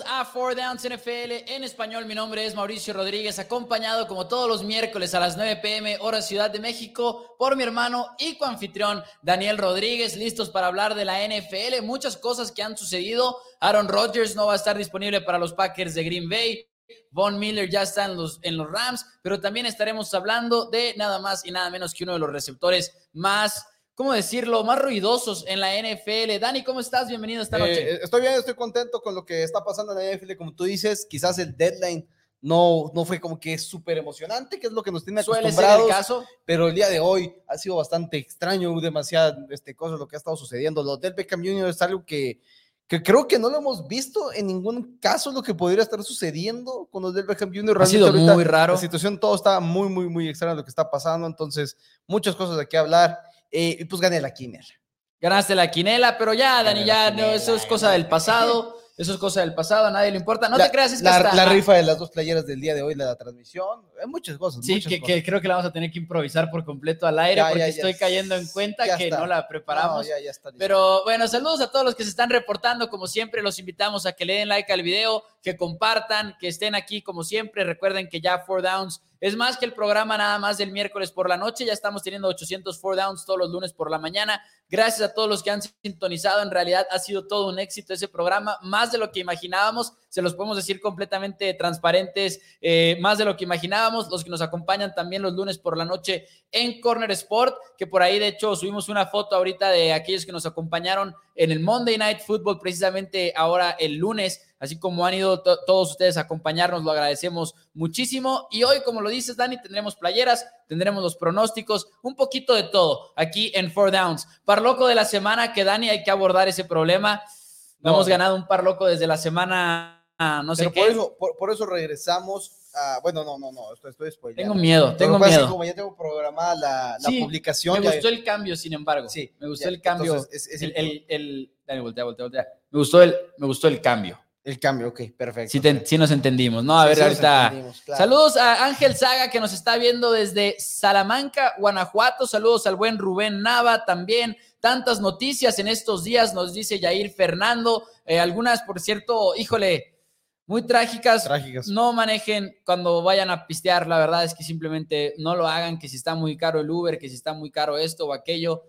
A Four Downs NFL en español. Mi nombre es Mauricio Rodríguez, acompañado como todos los miércoles a las 9 pm hora Ciudad de México por mi hermano y coanfitrión Daniel Rodríguez, listos para hablar de la NFL. Muchas cosas que han sucedido. Aaron Rodgers no va a estar disponible para los Packers de Green Bay. Von Miller ya está en los, en los Rams, pero también estaremos hablando de nada más y nada menos que uno de los receptores más ¿cómo decirlo?, más ruidosos en la NFL. Dani, ¿cómo estás? Bienvenido esta noche. Eh, estoy bien, estoy contento con lo que está pasando en la NFL. Como tú dices, quizás el deadline no, no fue como que súper emocionante, que es lo que nos tiene acostumbrados. Suele caso. Pero el día de hoy ha sido bastante extraño, demasiadas este, cosas lo que ha estado sucediendo. Lo del Beckham Jr. es algo que, que creo que no lo hemos visto en ningún caso lo que podría estar sucediendo con los del Beckham Jr. Ha sido muy raro. La situación, todo está muy, muy, muy extraño lo que está pasando. Entonces, muchas cosas de qué hablar. Eh, y pues gané la quinela. Ganaste la quinela, pero ya, Dani, ya, no, eso es cosa del pasado. Eso es cosa del pasado, a nadie le importa. No te creas, es que la, la, rifa de las dos playeras del día de hoy, la, transmisión, hay muchas cosas. Sí, que, que, creo que la vamos a tener que improvisar por completo al aire porque estoy cayendo en cuenta que no la preparamos. está Pero bueno, saludos a todos los que se están reportando. Como siempre, los invitamos a que le den like al video, que compartan, que estén aquí como siempre. Recuerden que ya Four Downs es más que el programa nada más del miércoles por la noche. Ya estamos teniendo 800 four downs todos los lunes por la mañana. Gracias a todos los que han sintonizado. En realidad ha sido todo un éxito ese programa, más de lo que imaginábamos. Se los podemos decir completamente transparentes, eh, más de lo que imaginábamos. Los que nos acompañan también los lunes por la noche en Corner Sport, que por ahí de hecho subimos una foto ahorita de aquellos que nos acompañaron en el Monday Night Football, precisamente ahora el lunes así como han ido todos ustedes a acompañarnos, lo agradecemos muchísimo. Y hoy, como lo dices, Dani, tendremos playeras, tendremos los pronósticos, un poquito de todo aquí en Four Downs. Par loco de la semana que Dani hay que abordar ese problema. No, hemos ganado un par loco desde la semana, no sé qué. Por eso, por, eso regresamos bueno, no, no, no, estoy, estoy Tengo miedo, tengo miedo. como ya tengo programada la, la publicación. Me gustó el cambio, sin embargo. Sí, me gustó el cambio. el, el, Dani, voltea, voltea, voltea. Me gustó el, me gustó el cambio. El cambio, ok, perfecto. Sí, nos entendimos, ¿no? A ver, ahorita. Saludos a Ángel Saga que nos está viendo desde Salamanca, Guanajuato. Saludos al buen Rubén Nava también. Tantas noticias en estos días, nos dice Yair Fernando. Eh, algunas, por cierto, híjole, muy trágicas. Trágicas. No manejen cuando vayan a pistear. La verdad es que simplemente no lo hagan, que si está muy caro el Uber, que si está muy caro esto o aquello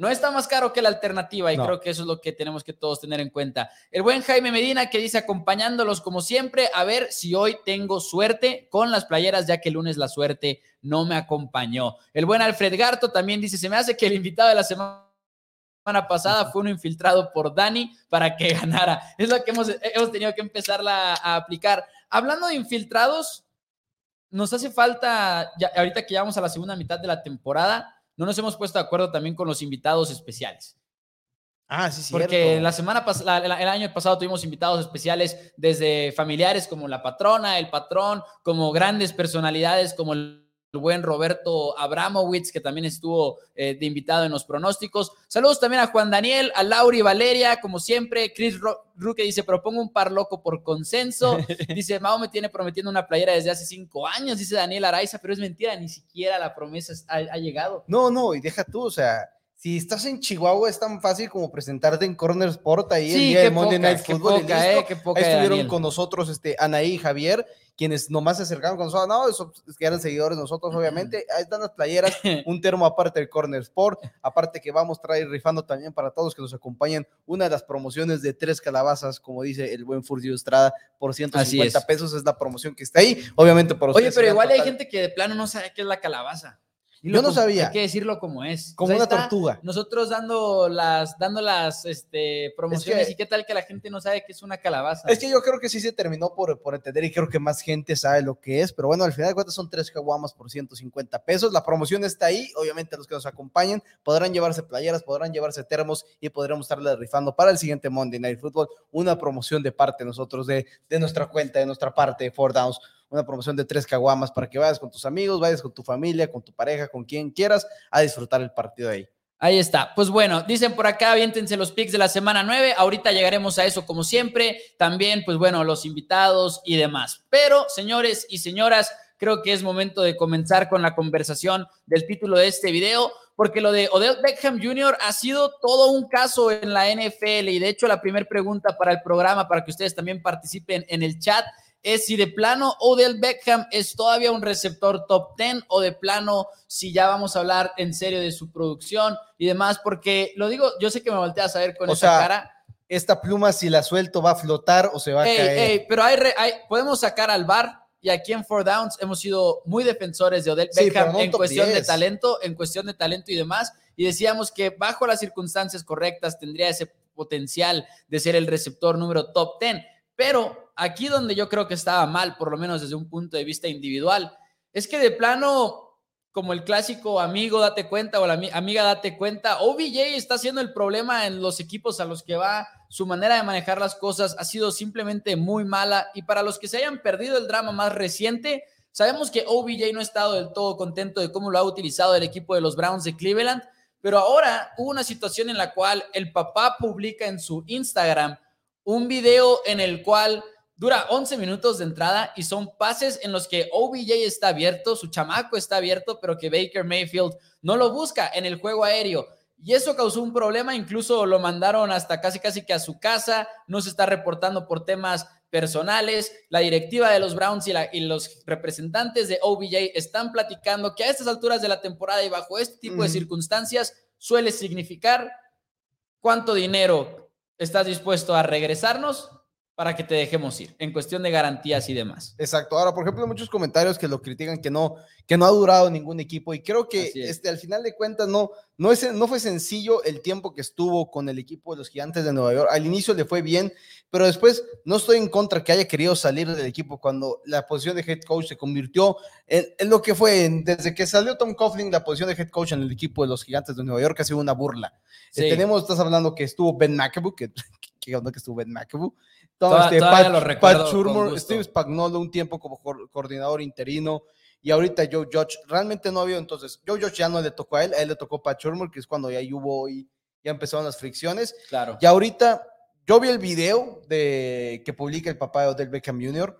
no está más caro que la alternativa y creo que eso es lo que tenemos que todos tener en cuenta. El buen Jaime Medina que dice acompañándolos como siempre, a ver si hoy tengo suerte con las playeras, ya que el lunes la suerte no me acompañó. El buen Alfred Garto también dice, se me hace que el invitado de la semana pasada fue uno infiltrado por Dani para que ganara. Es lo que hemos, hemos tenido que empezarla a aplicar. Hablando de infiltrados, nos hace falta, ya, ahorita que ya vamos a la segunda mitad de la temporada, no nos hemos puesto de acuerdo también con los invitados especiales. Ah, sí, sí. Porque la semana pasada, el año pasado tuvimos invitados especiales desde familiares como la patrona, el patrón, como grandes personalidades como el buen Roberto Abramowitz, que también estuvo eh, de invitado en los pronósticos. Saludos también a Juan Daniel, a Lauri Valeria, como siempre. Chris Ruque dice, propongo un par loco por consenso. Dice, Mao me tiene prometiendo una playera desde hace cinco años, dice Daniel Araiza, pero es mentira, ni siquiera la promesa ha, ha llegado. No, no, y deja tú, o sea, si estás en Chihuahua es tan fácil como presentarte en Corner Sport ahí el día de Monday Night Football. Poca, eh, ahí estuvieron con nosotros este, Anaí y Javier, quienes nomás se acercaron con nosotros. No, esos que eran seguidores nosotros, obviamente. Ahí están las playeras, un termo aparte del Corner Sport. Aparte que vamos a traer rifando también para todos que nos acompañen una de las promociones de tres calabazas, como dice el buen Furcio Estrada, por 150 pesos es la promoción que está ahí. Obviamente por Oye, pero igual hay gente que de plano no sabe qué es la calabaza. Yo no sabía. Hay que decirlo como es. Como una tortuga. Nosotros dando las, dando las este, promociones y qué tal que la gente no sabe que es una calabaza. Es que yo creo que sí se terminó por, por entender y creo que más gente sabe lo que es, pero bueno, al final de cuentas son tres caguamas por 150 pesos. La promoción está ahí. Obviamente los que nos acompañen podrán llevarse playeras, podrán llevarse termos y podremos estarle rifando para el siguiente Monday Night Football una promoción de parte de nosotros, de, de nuestra cuenta, de nuestra parte de Four Downs una promoción de tres caguamas para que vayas con tus amigos, vayas con tu familia, con tu pareja, con quien quieras, a disfrutar el partido ahí. Ahí está. Pues bueno, dicen por acá, aviéntense los picks de la semana 9. Ahorita llegaremos a eso como siempre. También, pues bueno, los invitados y demás. Pero, señores y señoras, creo que es momento de comenzar con la conversación del título de este video, porque lo de Odell Beckham Jr. ha sido todo un caso en la NFL y de hecho la primera pregunta para el programa, para que ustedes también participen en el chat, es si de plano Odell Beckham es todavía un receptor top 10 o de plano si ya vamos a hablar en serio de su producción y demás, porque lo digo, yo sé que me volteas a ver con esa cara. Esta pluma, si la suelto, va a flotar o se va a caer. pero hay, podemos sacar al bar y aquí en Four Downs hemos sido muy defensores de Odell Beckham en cuestión de talento, en cuestión de talento y demás. Y decíamos que bajo las circunstancias correctas tendría ese potencial de ser el receptor número top 10. Pero aquí donde yo creo que estaba mal, por lo menos desde un punto de vista individual, es que de plano, como el clásico amigo date cuenta o la amiga date cuenta, OBJ está siendo el problema en los equipos a los que va. Su manera de manejar las cosas ha sido simplemente muy mala. Y para los que se hayan perdido el drama más reciente, sabemos que OBJ no ha estado del todo contento de cómo lo ha utilizado el equipo de los Browns de Cleveland. Pero ahora hubo una situación en la cual el papá publica en su Instagram un video en el cual dura 11 minutos de entrada y son pases en los que OBJ está abierto, su chamaco está abierto, pero que Baker Mayfield no lo busca en el juego aéreo. Y eso causó un problema, incluso lo mandaron hasta casi casi que a su casa, no se está reportando por temas personales. La directiva de los Browns y, y, los representantes de OBJ están platicando que a estas alturas de la temporada y bajo este tipo de circunstancias suele significar cuánto dinero estás dispuesto a regresarnos para que te dejemos ir en cuestión de garantías y demás. Exacto. Ahora, por ejemplo, hay muchos comentarios que lo critican que no, que no ha durado ningún equipo y creo que este, al final de cuentas no, no, es, no fue sencillo el tiempo que estuvo con el equipo de los Gigantes de Nueva York. Al inicio le fue bien, pero después no estoy en contra que haya querido salir del equipo cuando la posición de head coach se convirtió en, lo que fue desde que salió Tom Coughlin la posición de head coach en el equipo de los Gigantes de Nueva York ha sido una burla. Eh, tenemos, estás hablando que estuvo Ben McAboo, que, que, que estuvo Ben McAboo. Este, Pat, Steve Spagnolo un tiempo como coordinador interino y ahorita Joe Judge. Realmente no había entonces, Joe Judge ya no le tocó a él, a él le tocó Pat Shurmur, que es cuando ya hubo y ya empezaron las fricciones. Claro. Y ahorita yo vi el video de que publica el papá de Odell Beckham Jr.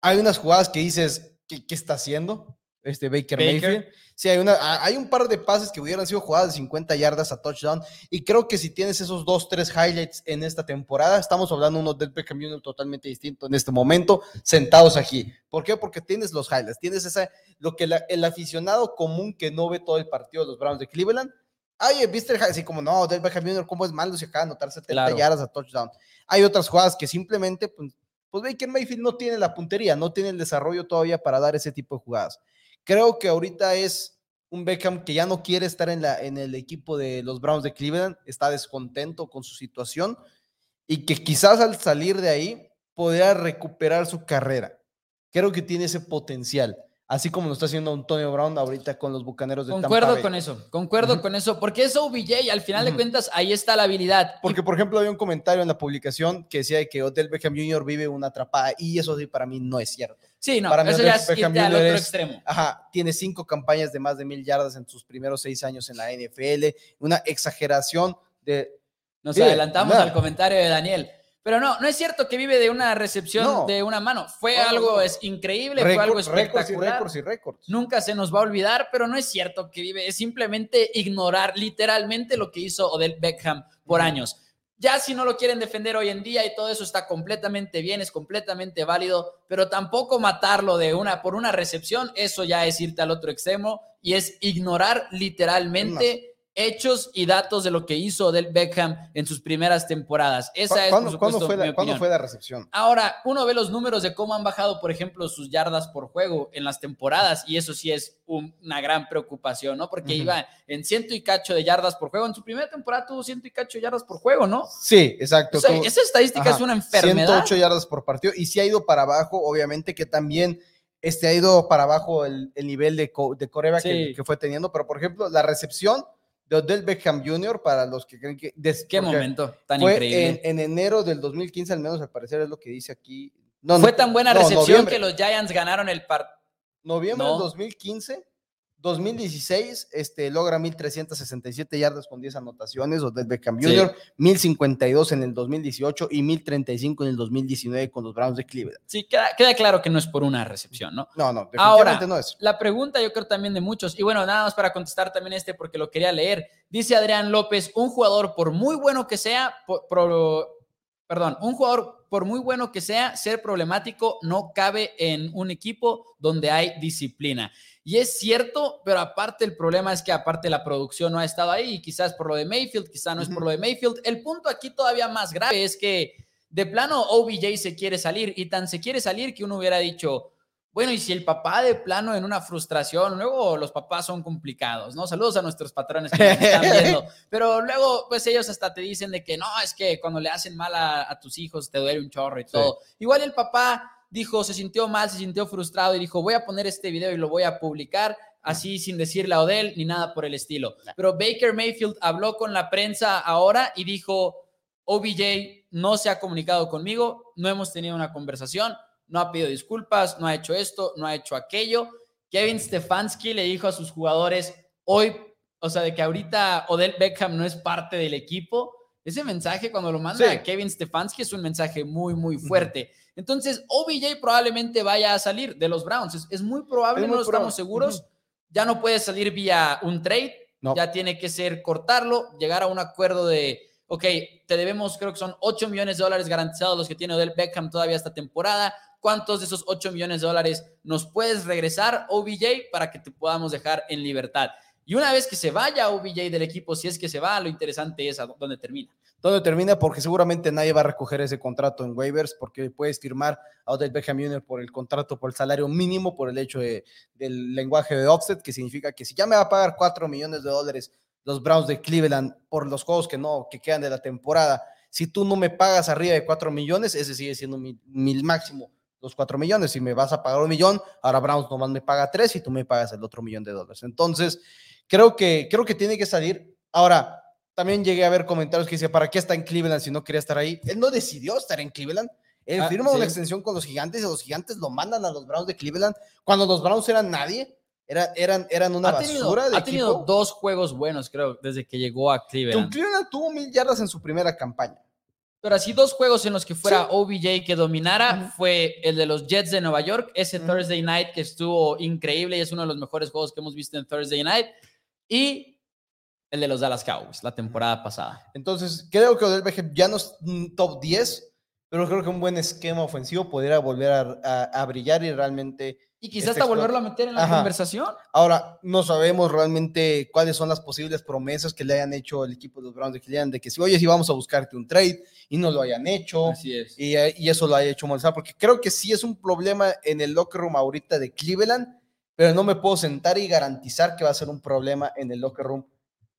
Hay unas jugadas que dices, ¿qué, qué está haciendo? Este Baker, Mayfield. Sí, hay, una, hay un par de pases que hubieran sido jugadas de 50 yardas a touchdown. Y creo que si tienes esos dos, tres highlights en esta temporada, estamos hablando de un Odell Beckham Jr. totalmente distinto en este momento, sentados aquí. ¿Por qué? Porque tienes los highlights, tienes esa, lo que el aficionado común que no ve todo el partido de los Browns de Cleveland Ay, viste así como no, Del Beckham Jr., ¿cómo es malo si acaba de anotar 70 yardas a touchdown? Hay otras jugadas que simplemente, pues, pues Baker Mayfield no tiene la puntería, no tiene el desarrollo todavía para dar ese tipo de jugadas. Creo que ahorita es un Beckham que ya no quiere estar en, la, en el equipo de los Browns de Cleveland, está descontento con su situación y que quizás al salir de ahí podría recuperar su carrera. Creo que tiene ese potencial así como lo está haciendo Antonio Brown ahorita con los Bucaneros de Concuerdo con eso, concuerdo con eso, porque es OBJ y al final de cuentas ahí está la habilidad. Porque, por ejemplo, había un comentario en la publicación que decía que Odell Beckham Jr. vive una atrapada y eso sí para mí no es cierto. Sí, no, para eso ya es Beckham al otro extremo. Ajá, tiene cinco campañas de más de mil yardas en sus primeros seis años en la NFL, una exageración de... Nos adelantamos al comentario de Daniel. Pero no, no es cierto que vive de una recepción de una mano. Fue algo es increíble, fue algo espectacular. y récords. Nunca se nos va a olvidar, pero no es cierto que vive. Es simplemente ignorar literalmente lo que hizo Odell Beckham por años. Ya si no lo quieren defender hoy en día y todo eso está completamente bien, es completamente válido, pero tampoco matarlo de una por una recepción, eso ya es irte al otro extremo y es ignorar literalmente hechos y datos de lo que hizo Del Beckham en sus primeras tempodas. Esa es, por ¿cuándo, fue la, ¿Cuándo fue la recepción? Ahora, uno ve los números de cómo han bajado, por ejemplo, sus yardas por juego en las temporadas, y eso sí es una gran preocupación, ¿no? Porque iba en ciento y cacho de yardas por juego. En su primera temporada tuvo ciento y cacho de yardas por juego, ¿no? Sí, exacto. esa estadística es una enfermedad. 108 yardas por partido, y si ha ido para abajo, obviamente que también este, ha ido para abajo el, nivel de, de Coreba que, que fue teniendo, pero por ejemplo, la recepción de Odell Beckham Jr. para los que creen que... ¿Qué momento tan fue increíble? En, enero del 2015, al menos al parecer es lo que dice aquí. No, fue tan buena recepción que los Giants ganaron el partido. Noviembre del 2015 2016 este, logra 1.367 yardas con 10 anotaciones, Odell Beckham Jr., 1.052 en el 2018 y 1.035 en el 2019 con los Browns de Cleveland. Sí, queda, queda claro que no es por una recepción, ¿no? No, no, definitivamente Ahora, no es. la pregunta yo creo también de muchos, y bueno, nada más para contestar también este porque lo quería leer, dice Adrián López, un jugador por muy bueno que sea, por- perdón, un jugador por muy bueno que sea, ser problemático no cabe en un equipo donde hay disciplina. Y es cierto, pero aparte el problema es que aparte la producción no ha estado ahí, y quizás por lo de Mayfield, quizás no es por lo de Mayfield. El punto aquí todavía más grave es que de plano OBJ se quiere salir y tan se quiere salir que uno hubiera dicho, bueno, y si el papá de plano en una frustración, luego los papás son complicados, ¿no? Saludos a nuestros patrones que nos están viendo, pero luego pues ellos hasta te dicen de que no, es que cuando le hacen mal a, a tus hijos te duele un chorro y todo. Igual el papá dijo, se sintió mal, se sintió frustrado y dijo, voy a poner este video y lo voy a publicar así sin decirle a Odell ni nada por el estilo. Pero Baker Mayfield habló con la prensa ahora y dijo, OBJ no se ha comunicado conmigo, no hemos tenido una conversación, no ha pedido disculpas, no ha hecho esto, no ha hecho aquello. Kevin Stefanski le dijo a sus jugadores hoy, o sea, de que ahorita Odell Beckham no es parte del equipo. Ese mensaje cuando lo manda Sí. a Kevin Stefanski es un mensaje muy, muy fuerte. Entonces, OBJ probablemente vaya a salir de los Browns. Es, es muy probable, Es no estamos seguros. Ya no puede salir vía un trade, No. ya tiene que ser cortarlo, llegar a un acuerdo de, ok, te debemos, creo que son 8 millones de dólares garantizados los que tiene Odell Beckham todavía esta temporada. ¿Cuántos de esos 8 millones de dólares nos puedes regresar, OBJ, para que te podamos dejar en libertad? Y una vez que se vaya OBJ del equipo, si es que se va, lo interesante es a dónde termina. ¿Dónde termina? Porque seguramente nadie va a recoger ese contrato en waivers porque puedes firmar a Odell Beckham Jr. por el contrato, por el salario mínimo, por el hecho de- del lenguaje de offset, que significa que si ya me va a pagar 4 millones de dólares los Browns de Cleveland por los juegos que no, que quedan de la temporada, si tú no me pagas arriba de 4 millones, ese sigue siendo mi, máximo, los 4 millones. Si me vas a pagar un millón, ahora Browns nomás me paga 3 y tú me pagas el otro millón de dólares. Entonces, creo que, creo que tiene que salir. Ahora, también llegué a ver comentarios que dice, ¿para qué está en Cleveland si no quería estar ahí? Él no decidió estar en Cleveland. Él Ah, firma sí. una extensión con los gigantes y los gigantes lo mandan a los Browns de Cleveland cuando los Browns eran nadie. Era, eran, eran una ha tenido, basura de ha tenido equipo. dos juegos buenos, creo, desde que llegó a Cleveland. Cleveland tuvo mil yardas en su primera campaña. Pero así dos juegos en los que fuera Sí. OBJ que dominara fue el de los Jets de Nueva York, ese. Thursday Night que estuvo increíble y es uno de los mejores juegos que hemos visto en Thursday Night, y el de los Dallas Cowboys la temporada pasada. Entonces, creo que Odell Beckham ya no es top 10, pero creo que un buen esquema ofensivo podría volver a, a- a brillar y realmente Y quizás hasta volverlo a meter en la Ajá. conversación. Ahora, no sabemos realmente cuáles son las posibles promesas que le hayan hecho el equipo de los Browns de Cleveland, de que si, oye, si vamos a buscarte un trade y no lo hayan hecho, Así es. y, eh, y eso lo haya hecho molestar, porque creo que sí es un problema en el locker room ahorita de Cleveland, pero no me puedo sentar y garantizar que va a ser un problema en el locker room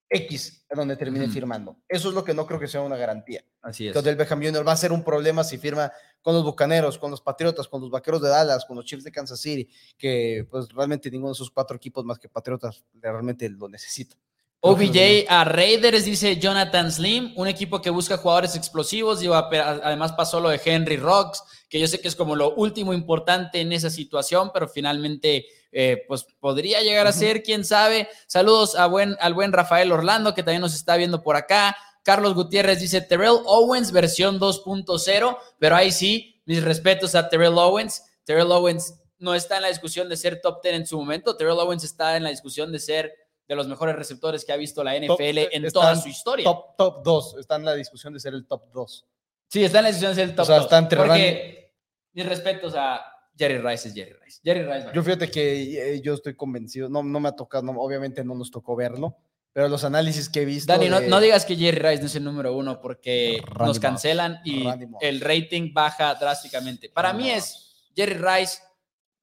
X, donde termine firmando. Eso es lo que no creo que sea una garantía. Así es. Que Odell Beckham Jr. va a ser un problema si firma con los Bucaneros, con los Patriotas, con los Vaqueros de Dallas, con los Chiefs de Kansas City, que pues realmente ninguno de esos cuatro equipos más que Patriotas realmente lo necesita. OBJ a Raiders, dice Jonathan Slim, un equipo que busca jugadores explosivos. Ape- además pasó lo de Henry Rocks, que yo sé que es como lo último importante en esa situación, pero finalmente eh, pues podría llegar a ser, quién sabe. Saludos a buen, al buen Rafael Orlando, que también nos está viendo por acá. Carlos Gutiérrez dice Terrell Owens versión 2.0, pero ahí sí, mis respetos a Terrell Owens. Terrell Owens no está en la discusión de ser top 10 en su momento, Terrell Owens está en la discusión de ser de los mejores receptores que ha visto la NFL Top- en están toda su historia. Top, top 2, está en la discusión de ser el top 2. Sí, está en la discusión de ser el top sea, 2, está entre Porque, mis respetos a Jerry Rice es Jerry Rice. Jerry Rice. va Yo fíjate que eh, yo estoy convencido, no, no me ha tocado, no, obviamente no nos tocó verlo, pero los análisis que he visto. Dani, no, de- no digas que Jerry Rice no es el número uno porque Randy nos Moss. cancelan y Moss. el rating baja drásticamente. Para Randy mí Moss. es Jerry Rice,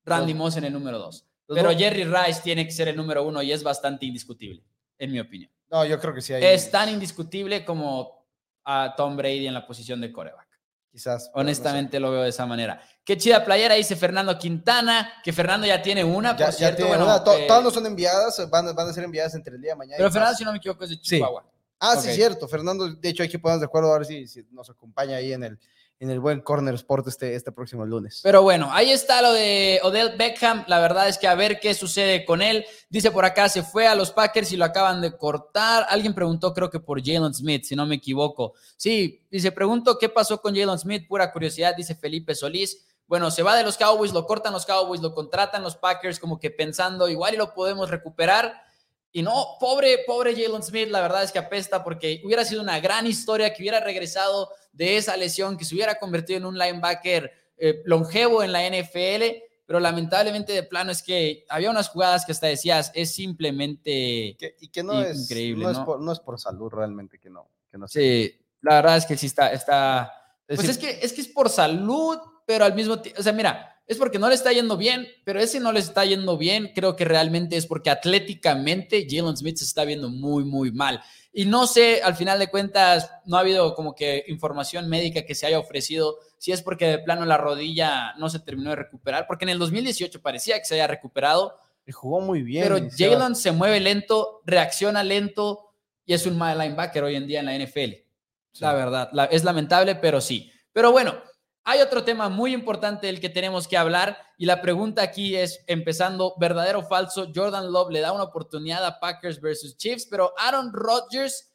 Randy Moss en el número dos. Pero Jerry Rice tiene que ser el número uno y es bastante indiscutible, en mi opinión. No, yo creo que sí hay. Es tan indiscutible como a Tom Brady en la posición de coreback. Quizás. pero no sé. Honestamente lo veo de esa manera. Qué chida playera, dice Fernando Quintana, que Fernando ya tiene una, Ya, por ya cierto. tiene bueno, una, eh, todas no son enviadas, van, van a ser enviadas entre el día de mañana. pero. Fernando, si no me equivoco, es de Sí. Chihuahua. Ah, sí, Ok. cierto. Fernando, de hecho, hay que ponernos de acuerdo a ver si, si nos acompaña ahí en el, en el buen Corner Sport este, este próximo lunes. Pero bueno, ahí está lo de Odell Beckham. La verdad es que a ver qué sucede con él. Dice por acá, se fue a los Packers y lo acaban de cortar. Alguien preguntó, creo que por Jalen Smith, si no me equivoco. Sí, dice, pregunto qué pasó con Jalen Smith, pura curiosidad, dice Felipe Solís. Bueno, se va de los Cowboys, lo cortan los Cowboys, lo contratan los Packers, como que pensando, igual y lo podemos recuperar y no, pobre, pobre Jalen Smith, la verdad es que apesta porque hubiera sido una gran historia que hubiera regresado de esa lesión, que se hubiera convertido en un linebacker eh, longevo en la NFL, pero lamentablemente de plano es que había unas jugadas que hasta decías, es simplemente y que no es, increíble. No, Es por, no, es por, salud realmente que no. Que no sí, la verdad es que sí está, está pues es, que, es que es por salud, pero al mismo tiempo, o sea, mira, es porque no le está yendo bien, pero ese no le está yendo bien, creo que realmente es porque atléticamente Jalen Smith se está viendo muy, muy mal. Y no sé, al final de cuentas, no ha habido como que información médica que se haya ofrecido, si es porque de plano la rodilla no se terminó de recuperar, porque en el 2018 parecía que se haya recuperado. Y jugó muy bien. Pero Jalen se mueve lento, reacciona lento y es un mal linebacker hoy en día en la NFL. La verdad, es lamentable, pero sí. Pero bueno, hay otro tema muy importante del que tenemos que hablar y la pregunta aquí es, empezando, verdadero o falso, Jordan Love le da una oportunidad a Packers versus Chiefs, pero Aaron Rodgers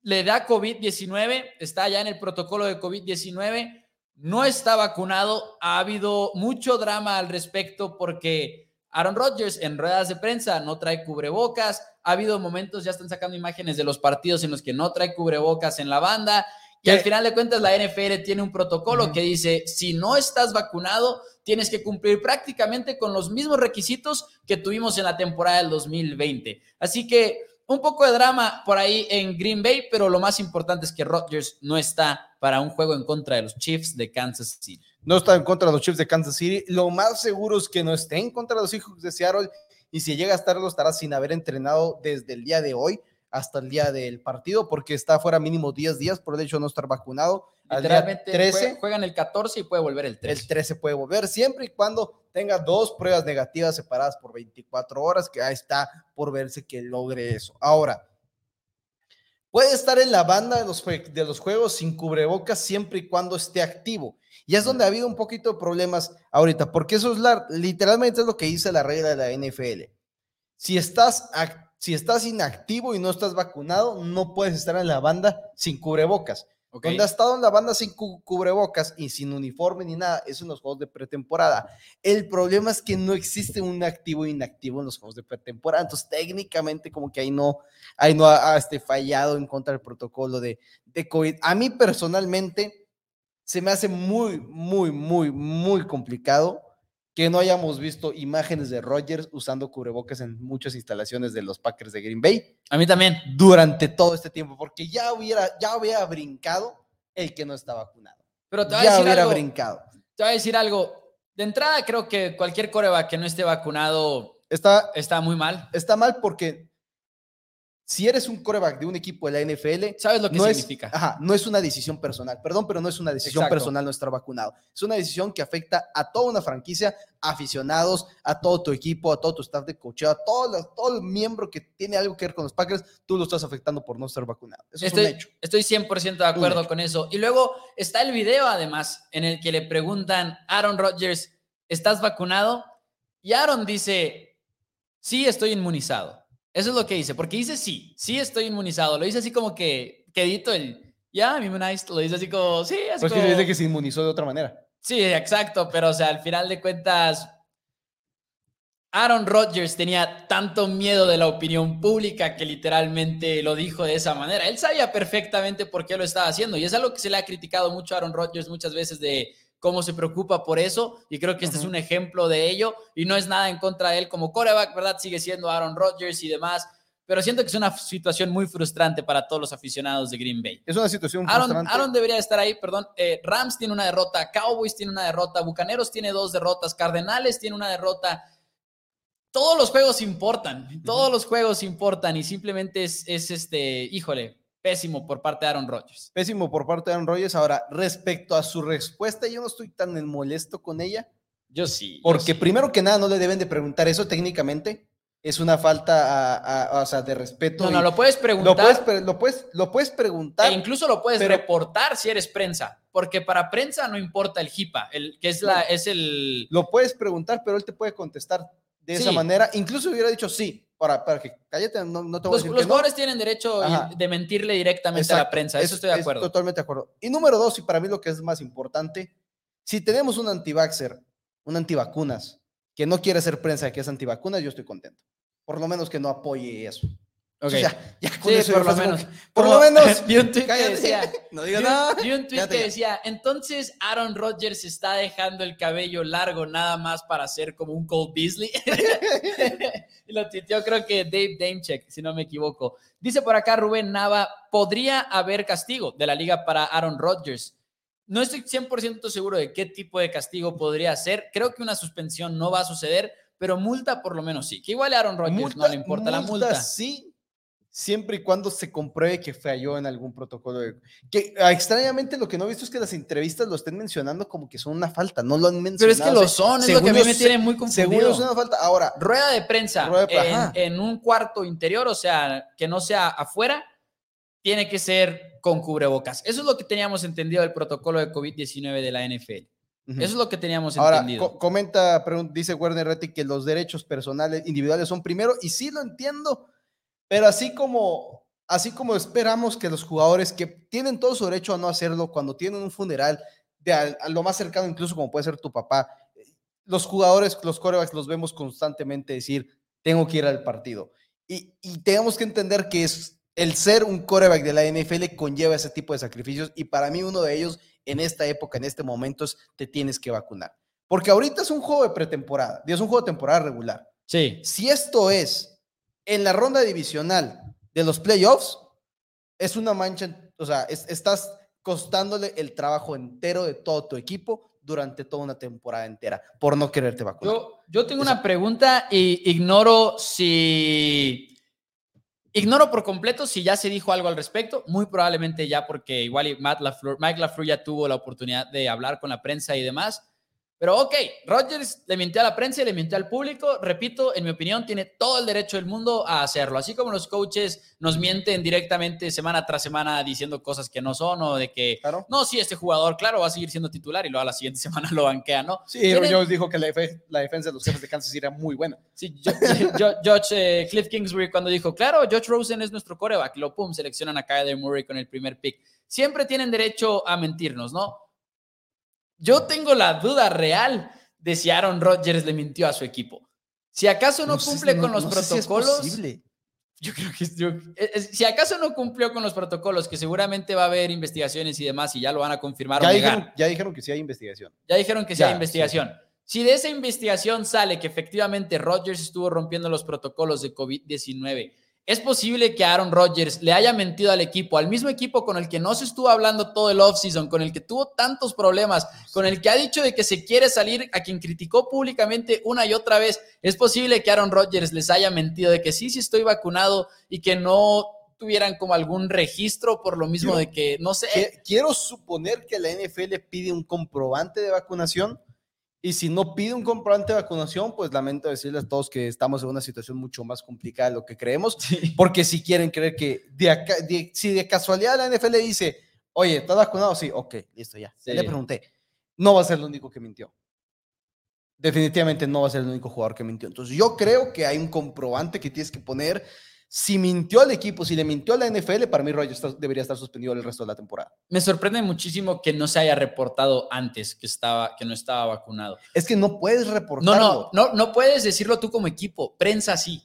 le da COVID-19, está ya en el protocolo de COVID-19, no está vacunado, ha habido mucho drama al respecto porque Aaron Rodgers en ruedas de prensa no trae cubrebocas, ha habido momentos, ya están sacando imágenes de los partidos en los que no trae cubrebocas en la banda, y al final de cuentas, la NFL tiene un protocolo que dice, si no estás vacunado, tienes que cumplir prácticamente con los mismos requisitos que tuvimos en la temporada del 2020. Así que un poco de drama por ahí en Green Bay, pero lo más importante es que Rodgers no está para un juego en contra de los Chiefs de Kansas City. No está en contra de los Chiefs de Kansas City. Lo más seguro es que no esté en contra de los hijos de Seattle y si llega a estarlo estará sin haber entrenado desde el día de hoy hasta el día del partido, porque está fuera mínimo 10 días por el hecho de no estar vacunado. Literalmente 13, juegan el 14 y puede volver el 13. El 13 puede volver, siempre y cuando tenga dos pruebas negativas separadas por 24 horas, que ahí está por verse que logre eso. Ahora, puede estar en la banda de los, de los juegos sin cubrebocas siempre y cuando esté activo. Y es donde ha habido un poquito de problemas ahorita, porque eso es la, literalmente es lo que dice la regla de la NFL. Si estás activo, si estás inactivo y no estás vacunado, no puedes estar en la banda sin cubrebocas. Okay. Donde ha estado en la banda sin cubrebocas y sin uniforme ni nada, es en los juegos de pretemporada. El problema es que no existe un activo e inactivo en los juegos de pretemporada. Entonces, técnicamente, como que ahí no, ahí no ha, este, fallado en contra del protocolo de, de COVID. A mí personalmente se me hace muy, muy, muy, muy complicado que no hayamos visto imágenes de Rogers usando cubrebocas en muchas instalaciones de los Packers de Green Bay. A mí también. Durante todo este tiempo, porque ya hubiera, ya hubiera brincado el que no está vacunado. Pero te voy ya a decir hubiera brincado. Te voy a decir algo. De entrada, creo que cualquier coreback que no esté vacunado está, está muy mal. Está mal porque si eres un coreback de un equipo de la NFL, sabes lo que no significa. Es, ajá, no es una decisión personal. Perdón, pero no es una decisión personal no estar vacunado. Es una decisión que afecta a toda una franquicia, aficionados, a todo tu equipo, a todo tu staff de cocheo, a todo, todo el miembro que tiene algo que ver con los Packers, tú lo estás afectando por no estar vacunado. Eso estoy, es un hecho. Estoy 100% de acuerdo con eso. Y luego está el video, además, en el que le preguntan a Aaron Rodgers, ¿estás vacunado? Y Aaron dice, sí, estoy inmunizado. Eso es lo que dice, porque dice sí, sí estoy inmunizado. Lo dice así como que, quedito el, ya, yeah, immunized. Lo dice así como, sí, así pues como... que dice que se inmunizó de otra manera. Sí, exacto, pero o sea, al final de cuentas, Aaron Rodgers tenía tanto miedo de la opinión pública que literalmente lo dijo de esa manera. Él sabía perfectamente por qué lo estaba haciendo y es algo que se le ha criticado mucho a Aaron Rodgers muchas veces de cómo se preocupa por eso y creo que este es un ejemplo de ello y no es nada en contra de él como coreback, ¿verdad? Sigue siendo Aaron Rodgers y demás, pero siento que es una situación muy frustrante para todos los aficionados de Green Bay. Es una situación Aaron, frustrante. Aaron debería estar ahí, perdón. Eh, Rams tiene una derrota, Cowboys tiene una derrota, Bucaneros tiene dos derrotas, Cardenales tiene una derrota. Todos los juegos importan, todos los juegos importan y simplemente es, es este, híjole, Pésimo por parte de Aaron Rodgers. Pésimo por parte de Aaron Rodgers. Ahora, respecto a su respuesta, yo no estoy tan molesto con ella. Yo sí. Porque primero que nada no le deben de preguntar eso técnicamente, es una falta a- a- o sea, de respeto. No, no, lo puedes lo preguntar. puedes, pre- lo puedes, lo puedes preguntar. E incluso lo puedes pero- reportar si eres prensa, porque para prensa no importa el HIPAA, el, que es, la, es el... Lo puedes preguntar, pero él te puede contestar de esa Sí. manera. Incluso hubiera dicho sí, para, para que cállate, no, no te voy a Los, decir los que no. jugadores tienen derecho Ajá. de mentirle directamente a la prensa, es- eso estoy de es acuerdo. totalmente de acuerdo. Y número dos, y para mí lo que es más importante, si tenemos un antivaxer, un antivacunas, que no quiere ser prensa, que es antivacunas, yo estoy contento. Por lo menos que no apoye eso. Ok. Entonces, ya, ya con Sí, eso por lo como menos. por lo menos, vi un tweet que cállate, decía, no un- nada. vi un tweet que ya. decía, entonces Aaron Rodgers está dejando el cabello largo nada más para ser como un Cole Beasley. y lo tuiteó creo que Dave Damechek, si no me equivoco. Dice por acá Rubén Nava, podría haber castigo de la liga para Aaron Rodgers. No estoy 100% seguro de qué tipo de castigo podría ser. Creo que una suspensión no va a suceder, pero multa por lo menos sí. Que igual a Aaron Rodgers no le importa la multa. Sí, siempre y cuando se compruebe que falló en algún protocolo. que ah, extrañamente lo que no he visto es que las entrevistas lo estén mencionando como que son una falta, no lo han mencionado. Pero es que lo son, es lo que a mí me tiene muy confundido. yo es una falta. Ahora, rueda de prensa Rueda de- en, un cuarto interior, o sea, que no sea afuera, tiene que ser con cubrebocas. Eso es lo que teníamos entendido del protocolo de COVID-19 de la NFL. Eso es lo que teníamos Ahora, entendido. co- comenta, dice Werner Retti que los derechos personales individuales son primero, y sí lo entiendo, pero así como, así como esperamos que los jugadores que tienen todo su derecho a no hacerlo cuando tienen un funeral, de a, a lo más cercano, incluso como puede ser tu papá, los jugadores, los corebacks los vemos constantemente decir, tengo que ir al partido. Y, y tenemos que entender que es el ser un coreback de la NFL conlleva ese tipo de sacrificios y para mí uno de ellos en esta época, en este momento, es te tienes que vacunar. Porque ahorita es un juego de pretemporada, es un juego de temporada regular. Sí, Si esto es en la ronda divisional de los playoffs, es una mancha, o sea, es- estás costándole el trabajo entero de todo tu equipo durante toda una temporada entera por no quererte vacunar. yo, yo tengo Eso- una pregunta y ignoro si... Ignoro por completo si ya se dijo algo al respecto, muy probablemente ya porque igual Matt LaFleur, Mike LaFleur ya tuvo la oportunidad de hablar con la prensa y demás. Pero ok, Rodgers le mintió a la prensa y le mintió al público. Repito, en mi opinión, tiene todo el derecho del mundo a hacerlo. Así como los coaches nos mienten directamente semana tras semana diciendo cosas que no son o de que, Claro. no, sí, este jugador, claro, va a seguir siendo titular y luego a la siguiente semana lo banquea, ¿no? Sí, Tienen- yo dijo que la, defe- la defensa de los jefes de Kansas era muy buena. Sí, yo- yo- Josh, eh, Cliff Kingsbury cuando dijo, claro, Josh Rosen es nuestro coreback, lo pum, seleccionan a Kyler Murray con el primer pick. Siempre tienen derecho a mentirnos, ¿no? Yo tengo la duda real de si Aaron Rodgers le mintió a su equipo. Si acaso no, cumple con los no si protocolos, posible. yo creo que yo- eh, eh, si acaso no cumplió con los protocolos, que seguramente va a haber investigaciones y demás y ya lo van a confirmar Ya o negar. dijeron, ya dijeron que sí hay investigación. Ya dijeron que sí Ya, hay investigación. Si de esa investigación sale que efectivamente Rodgers estuvo rompiendo los protocolos de COVID-19, es posible que Aaron Rodgers le haya mentido al equipo, al mismo equipo con el que no se estuvo hablando todo el offseason, con el que tuvo tantos problemas, con el que ha dicho de que se quiere salir, a quien criticó públicamente una y otra vez. Es posible que Aaron Rodgers les haya mentido de que sí, sí estoy vacunado y que no tuvieran como algún registro por lo mismo de que, no sé, Que- Quiero suponer que la NFL pide un comprobante de vacunación y si no pide un comprobante de vacunación, pues lamento decirles a todos que estamos en una situación mucho más complicada de lo que creemos, porque si quieren creer que de acá, de- si de casualidad la NFL dice, oye, ¿estás vacunado? Sí, ok, listo, ya. Ya Sí. le pregunté. No va a ser el único que mintió. Definitivamente no va a ser el único jugador que mintió. Entonces yo creo que hay un comprobante que tienes que poner. Si mintió al equipo, si le mintió a la NFL, para mí Rodgers está- debería estar suspendido el resto de la temporada. Me sorprende muchísimo que no se haya reportado antes que, estaba, que no estaba vacunado. Es que no puedes No, reportarlo. no, no, no puedes decirlo tú como equipo. Prensa sí.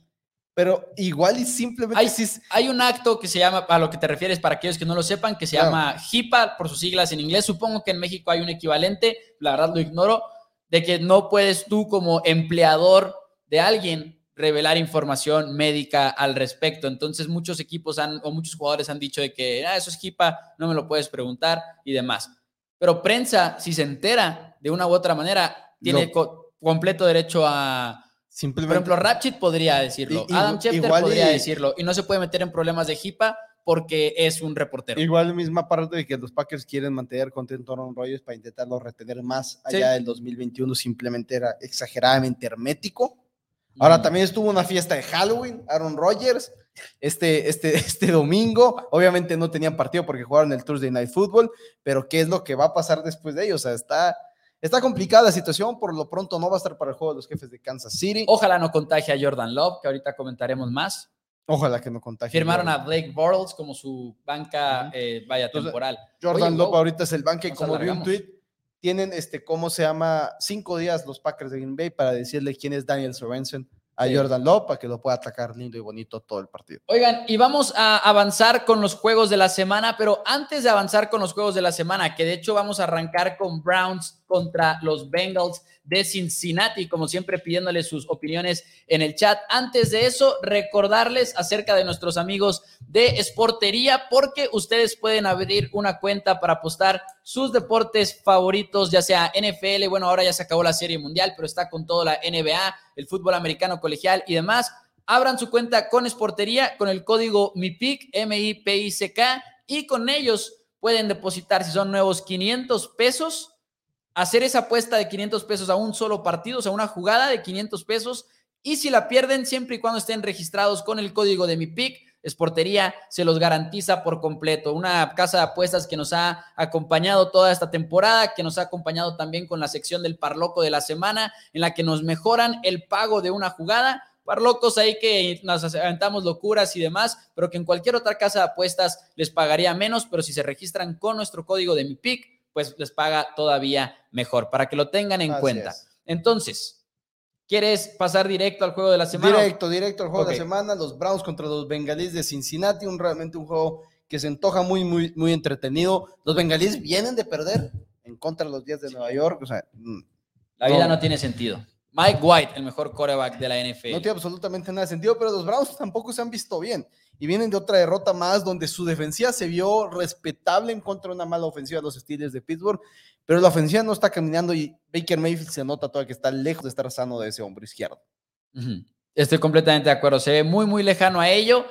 Pero igual y simplemente Hay, si hay un acto que se llama, a lo que te refieres, para aquellos que no lo sepan, que se Claro. llama HIPAA por sus siglas en inglés. Supongo que en México hay un equivalente, la verdad lo ignoro, de que no puedes tú como empleador de alguien revelar información médica al respecto. Entonces muchos equipos han, o muchos jugadores han dicho de que ah, eso es HIPAA, no me lo puedes preguntar y demás. Pero prensa, si se entera de una u otra manera, tiene co- completo derecho a... Por simplemente ejemplo, Ratchet podría decirlo, Y- Adam Schefter podría y- decirlo, y no se puede meter en problemas de HIPAA porque es un reportero. igual misma parte de que los Packers quieren mantener contento a Aaron Rodgers para intentarlo retener más Sí. allá del 2021 simplemente era exageradamente hermético. Ahora también estuvo una fiesta de Halloween, Aaron Rodgers, este, este, este domingo. Obviamente no tenían partido porque jugaron el Thursday Night Football, pero ¿qué es lo que va a pasar después de ellos? O sea, está, está complicada la situación. Por lo pronto no va a estar para el juego de los jefes de Kansas City. Ojalá no contagie a Jordan Love, que ahorita comentaremos más. Ojalá que no contagie. Firmaron a Blake Bortles como su banca, eh, vaya, temporal. Jordan Love ahorita es el banca y como vi un tweet, tienen, este, ¿cómo se llama? Cinco días los Packers de Green Bay para decirle quién es Daniel Sorensen a Jordan Love para que lo pueda atacar lindo y bonito todo el partido. Oigan, y vamos a avanzar con los juegos de la semana, pero antes de avanzar con los juegos de la semana, que de hecho vamos a arrancar con Browns contra los Bengals de Cincinnati, como siempre pidiéndoles sus opiniones en el chat. Antes de eso, recordarles acerca de nuestros amigos de Esportería, porque ustedes pueden abrir una cuenta para apostar sus deportes favoritos, ya sea NFL, bueno, ahora ya se acabó la Serie Mundial, pero está con todo la NBA, el fútbol americano colegial y demás. Abran su cuenta con Esportería con el código MIPIC, M-I-P-I-C-K, y con ellos pueden depositar, si son nuevos, 500 pesos hacer esa apuesta de 500 pesos a un solo partido, o sea, una jugada de 500 pesos. Y si la pierden, siempre y cuando estén registrados con el código de mi pick, Esportería se los garantiza por completo. Una casa de apuestas que nos ha acompañado toda esta temporada, que nos ha acompañado también con la sección del Parloco de la semana, en la que nos mejoran el pago de una jugada. Parlocos ahí que nos aventamos locuras y demás, pero que en cualquier otra casa de apuestas les pagaría menos, pero si se registran con nuestro código de mi pick, pues les paga todavía mejor, para que lo tengan en cuenta. Entonces, ¿quieres pasar directo al juego de la semana? Directo, directo al juego de la semana, los Browns contra los Bengalíes de Cincinnati, un realmente un juego que se antoja muy, muy, muy entretenido. Los Bengalíes vienen de perder en contra de los Días de Nueva York, o sea, mm, la vida no, tiene sentido. Mike White, el mejor coreback de la NFL. No tiene absolutamente nada de sentido, pero los Browns tampoco se han visto bien y vienen de otra derrota más donde su defensiva se vio respetable en contra de una mala ofensiva de los Steelers de Pittsburgh, pero la ofensiva no está caminando y Baker Mayfield se nota todavía que está lejos de estar sano de ese hombro izquierdo. Estoy completamente de acuerdo, se ve muy, muy lejano a ello.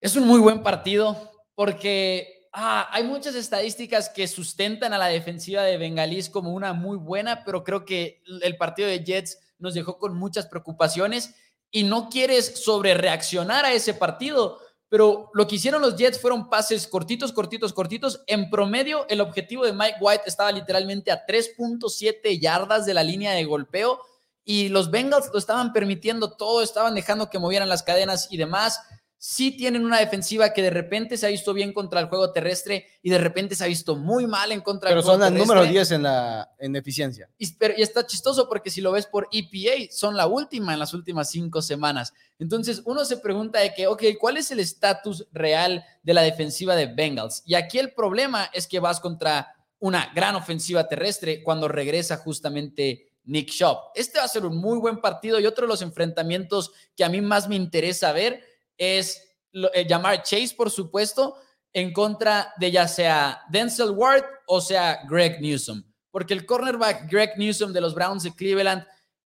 Es un muy buen partido porque ah, hay muchas estadísticas que sustentan a la defensiva de Bengalís como una muy buena, pero creo que el partido de Jets nos dejó con muchas preocupaciones y no quieres sobre reaccionar a ese partido. Pero lo que hicieron los Jets fueron pases cortitos, cortitos, cortitos. En promedio, el objetivo de Mike White estaba literalmente a 3.7 yardas de la línea de golpeo y los Bengals lo estaban permitiendo todo, estaban dejando que movieran las cadenas y demás sí tienen una defensiva que de repente se ha visto bien contra el juego terrestre y de repente se ha visto muy mal en contra del juego terrestre. Pero son el número 10 en, la, en eficiencia. Y, y, está chistoso porque si lo ves por EPA, son la última en las últimas cinco semanas. Entonces uno se pregunta de que, ok, ¿cuál es el estatus real de la defensiva de Bengals? Y aquí el problema es que vas contra una gran ofensiva terrestre cuando regresa justamente Nick Shop. Este va a ser un muy buen partido y otro de los enfrentamientos que a mí más me interesa ver es eh, llamar Chase, por supuesto, en contra de ya sea Denzel Ward o sea Greg Newsom. Porque el cornerback Greg Newsom de los Browns de Cleveland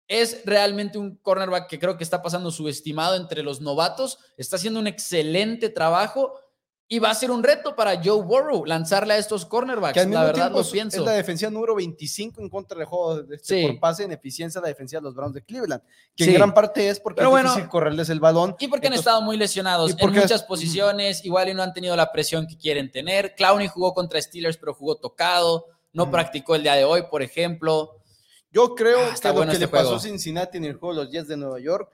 es realmente un cornerback que creo que está pasando subestimado entre los novatos. Está haciendo un excelente trabajo y va a ser un reto para Joe Burrow lanzarle a estos cornerbacks. la verdad lo pienso. Es la defensiva número 25 en contra del juego de este por pase en eficiencia la defensiva de los Browns de Cleveland. Que en gran parte es porque es difícil correrles el balón. Y porque han estado muy lesionados en muchas posiciones. Igual y no han tenido la presión que quieren tener. Clowney jugó contra Steelers, pero jugó tocado. No practicó el día de hoy, por ejemplo. Yo creo ah, que lo que este le pasó a Cincinnati en el juego de los Jets de Nueva York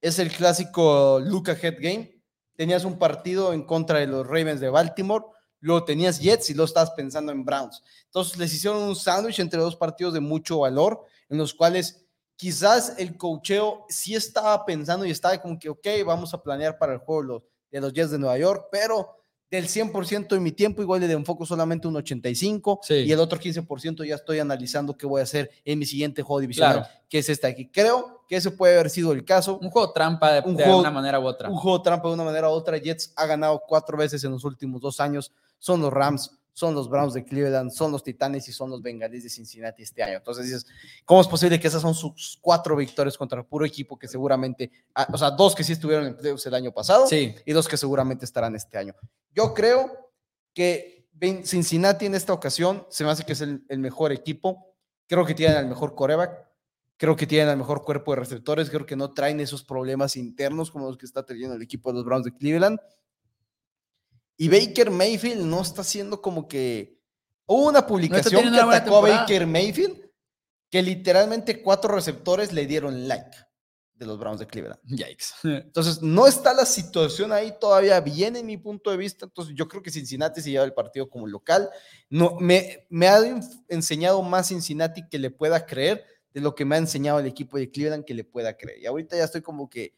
es el clásico Luca Head Game tenías un partido en contra de los Ravens de Baltimore, luego tenías Jets y lo estabas pensando en Browns. Entonces les hicieron un sándwich entre dos partidos de mucho valor, en los cuales quizás el cocheo sí estaba pensando y estaba como que, ok, vamos a planear para el juego de los Jets de Nueva York, pero del 100% de mi tiempo, igual le enfoco solamente un 85 y el otro 15% ya estoy analizando qué voy a hacer en mi siguiente juego divisional, que es este aquí. Creo que ese puede haber sido el caso. Un juego trampa de, una manera u otra. Un juego trampa de una manera u otra. Jets ha ganado cuatro veces en los últimos dos años. Son los Rams, son los Browns de Cleveland, son los Titanes y son los Bengalíes de Cincinnati este año. Entonces dices, ¿cómo es posible que esas son sus cuatro victorias contra el puro equipo que seguramente, ah, o sea, dos que sí estuvieron en playoffs el año pasado y dos que seguramente estarán este año? Yo creo que Cincinnati en esta ocasión se me hace que es el, mejor equipo. Creo que tienen el mejor coreback. Creo que tienen el mejor cuerpo de receptores. Creo que no traen esos problemas internos como los que está teniendo el equipo de los Browns de Cleveland. Y Baker Mayfield no está haciendo como que. Hubo una publicación que atacó a Baker Mayfield que literalmente cuatro receptores le dieron like de los Browns de Cleveland. Yikes. Entonces, no está la situación ahí todavía bien en mi punto de vista. Entonces, yo creo que Cincinnati se lleva el partido como local. No, me, me ha enseñado más Cincinnati que le pueda creer de lo que me ha enseñado el equipo de Cleveland que le pueda creer. Y ahorita ya estoy como que,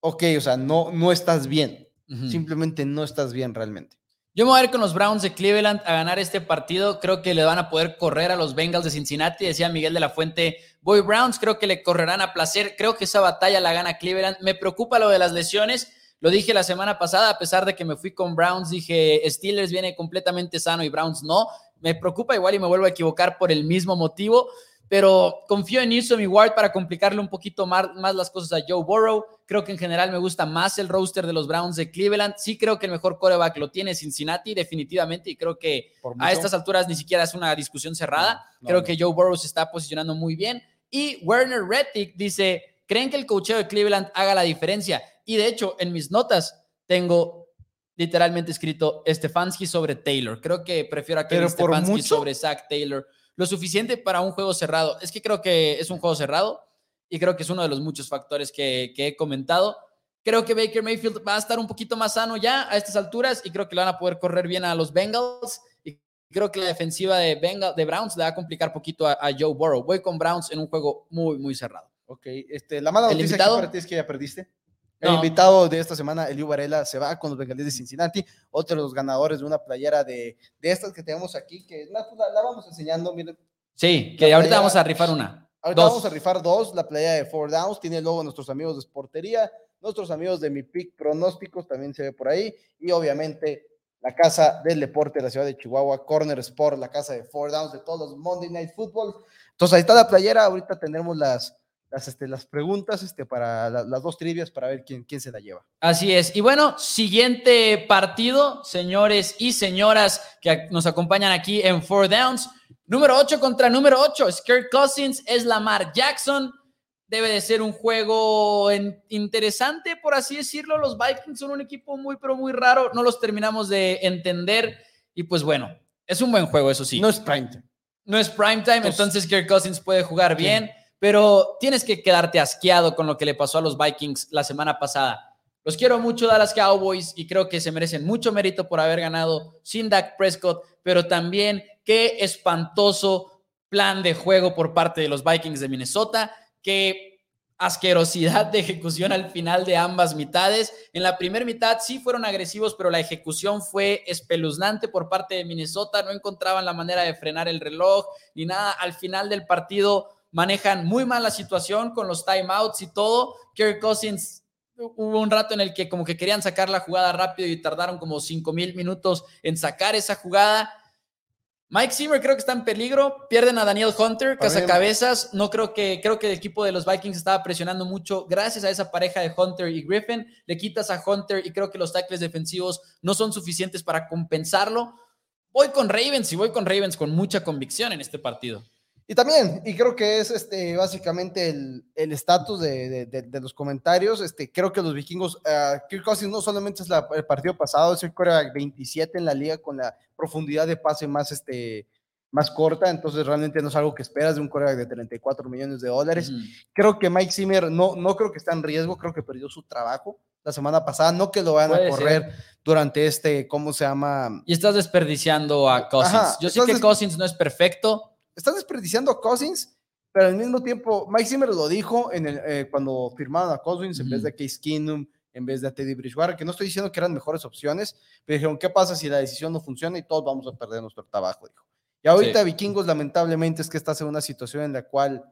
ok, o sea, no, no estás bien. Simplemente no estás bien realmente. Yo me voy a ir con los Browns de Cleveland a ganar este partido. Creo que le van a poder correr a los Bengals de Cincinnati. Decía Miguel de la Fuente, voy Browns, creo que le correrán a placer. Creo que esa batalla la gana Cleveland. Me preocupa lo de las lesiones. Lo dije la semana pasada, a pesar de que me fui con Browns, dije Steelers viene completamente sano y Browns no. Me preocupa igual y me vuelvo a equivocar por el mismo motivo pero confío en Newsom y Ward para complicarle un poquito más, más, las cosas a Joe Burrow. Creo que en general me gusta más el roster de los Browns de Cleveland. Sí creo que el mejor coreback lo tiene Cincinnati, definitivamente, y creo que a estas alturas ni siquiera es una discusión cerrada. creo que Joe Burrow se está posicionando muy bien. Y Werner Rettig dice, ¿creen que el cocheo de Cleveland haga la diferencia? Y de hecho, en mis notas tengo literalmente escrito Stefanski sobre Taylor. Creo que prefiero a Kevin Stefanski sobre Zach Taylor lo suficiente para un juego cerrado. Es que creo que es un juego cerrado y creo que es uno de los muchos factores que, he comentado. Creo que Baker Mayfield va a estar un poquito más sano ya a estas alturas y creo que le van a poder correr bien a los Bengals. Y creo que la defensiva de, de Browns le va a complicar poquito a, Joe Burrow. Voy con Browns en un juego muy, muy cerrado. Ok, este, la mala noticia para ti es que ya perdiste. El invitado de esta semana, Eliu Varela, se va con los Bengalíes de Cincinnati, otro de los ganadores de una playera de, de estas que tenemos aquí, que la, la, vamos enseñando, miren. Sí, que ahorita vamos a rifar una. Ahorita vamos a rifar dos, la playa de Four Downs, tiene el logo de nuestros amigos de Sportería, nuestros amigos de Mi Pick Pronósticos también se ve por ahí, y obviamente la casa del deporte de la ciudad de Chihuahua, Corner Sport, la casa de Four Downs, de todos los Monday Night Football. Entonces ahí está la playera, ahorita tendremos las las, este, las preguntas este, para las dos trivias para ver quién, quién se la lleva. Así es. Y bueno, siguiente partido, señores y señoras que nos acompañan aquí en Four Downs. Número 8 contra número 8. Skirt Cousins es Lamar Jackson. Debe de ser un juego interesante, por así decirlo. Los Vikings son un equipo muy, pero muy raro. No los terminamos de entender. Y pues bueno, es un buen juego, eso sí. No es prime time. No es prime time, entonces Kirk Cousins puede jugar bien pero tienes que quedarte asqueado con lo que le pasó a los Vikings la semana pasada. Los quiero mucho, Dallas Cowboys, y creo que se merecen mucho mérito por haber ganado sin Dak Prescott, pero también qué espantoso plan de juego por parte de los Vikings de Minnesota, qué asquerosidad de ejecución al final de ambas mitades. En la primera mitad sí fueron agresivos, pero la ejecución fue espeluznante por parte de Minnesota, no encontraban la manera de frenar el reloj ni nada. Al final del partido manejan muy mal la situación con los timeouts y todo. Kerry Cousins hubo un rato en el que como que querían sacar la jugada rápido y tardaron como 5 mil minutos en sacar esa jugada. Mike Zimmer creo que está en peligro. Pierden a Daniel Hunter, cazacabezas. No creo que, creo que el equipo de los Vikings estaba presionando mucho. Gracias a esa pareja de Hunter y Griffin, le quitas a Hunter y creo que los tackles defensivos no son suficientes para compensarlo. Voy con Ravens y voy con Ravens con mucha convicción en este partido. Y también, y creo que es este, básicamente el estatus de, de, de, los comentarios. Este, creo que los vikingos, uh, Kirk Cousins no solamente es la, el partido pasado, es el coreback 27 en la liga con la profundidad de pase más, este, más corta, entonces realmente no es algo que esperas de un coreback de 34 millones de dólares. Creo que Mike Zimmer no, no creo que está en riesgo, creo que perdió su trabajo la semana pasada, no que lo van a correr durante este, ¿cómo se llama? Y estás desperdiciando a Cousins. Yo sé que Cousins no es perfecto, están desperdiciando a Cousins, pero al mismo tiempo, Mike Zimmer lo dijo en el, eh, cuando firmaron a Cousins en vez de Case Keenum, en vez de Teddy Bridgewater, que no estoy diciendo que eran mejores opciones, pero dijeron, ¿qué pasa si la decisión no funciona y todos vamos a perder nuestro trabajo? Dijo. Y ahorita Vikingos, lamentablemente, es que estás en una situación en la cual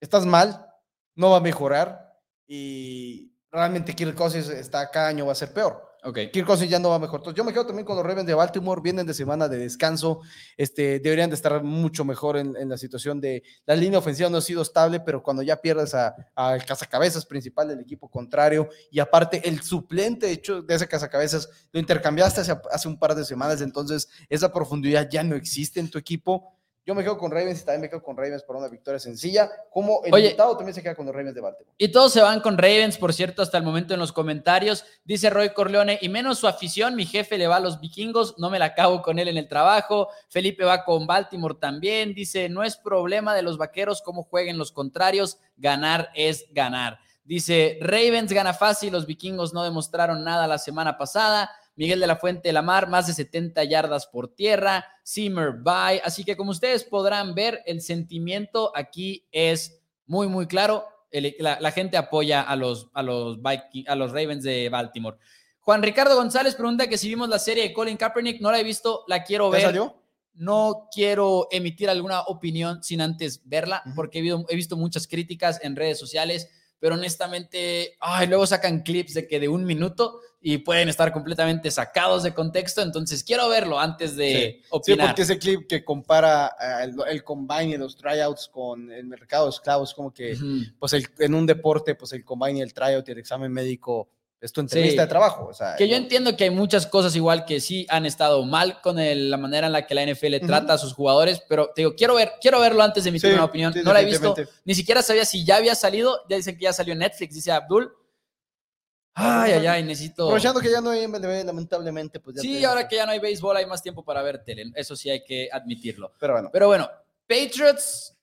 estás mal, no va a mejorar y realmente Kirk Cousins está cada año va a ser peor. Okay. Kirk Cousins ya no va mejor. Entonces, yo me quedo también con los Ravens de Baltimore, vienen de semana de descanso, este, deberían de estar mucho mejor en, la situación de la línea ofensiva no ha sido estable, pero cuando ya pierdes al cazacabezas principal del equipo contrario y aparte el suplente hecho de ese cazacabezas lo intercambiaste hace, hace un par de semanas, entonces esa profundidad ya no existe en tu equipo. Yo me quedo con Ravens y también me quedo con Ravens por una victoria sencilla. Como el Oye. invitado también se queda con los Ravens de Baltimore. Y todos se van con Ravens, por cierto, hasta el momento en los comentarios. Dice Roy Corleone, y menos su afición, mi jefe le va a los vikingos, no me la acabo con él en el trabajo. Felipe va con Baltimore también. Dice, no es problema de los vaqueros cómo jueguen los contrarios, ganar es ganar. Dice, Ravens gana fácil, los vikingos no demostraron nada la semana pasada. Miguel de la Fuente Lamar, más de 70 yardas por tierra. Simmer, bye. Así que como ustedes podrán ver, el sentimiento aquí es muy, muy claro. El- la, la gente apoya a los, a, los Viking- a los Ravens de Baltimore. Juan Ricardo González pregunta que si vimos la serie de Colin Kaepernick, no la he visto, la quiero ¿Ya ver. salió? No quiero emitir alguna opinión sin antes verla, porque he, visto- he visto muchas críticas en redes sociales, pero honestamente, ay, luego sacan clips de que de un minuto y pueden estar completamente sacados de contexto, entonces quiero verlo antes de Sí, opinar. porque ese clip que compara eh, el, el combine y los tryouts con el mercado de esclavos, como que pues el- en un deporte, pues el combine y el tryout y el examen médico es tu entrevista Sí. de trabajo. O sea, Que yo no- entiendo que hay muchas cosas igual que sí han estado mal con el- la manera en la que la NFL Ujú. trata a sus jugadores, pero te digo, quiero ver, quiero verlo antes de emitir Sí, una opinión. sí, no la he visto, ni siquiera sabía si ya había salido. Ya dicen que ya salió en Netflix, dice Abdul. Ay, ay, ay, necesito. Aprovechando que ya no hay MLB, lamentablemente, pues ya Sí, te- ahora que ya no hay béisbol, hay más tiempo para ver tele. Eso sí hay que admitirlo. Pero bueno, Pero bueno, Patriots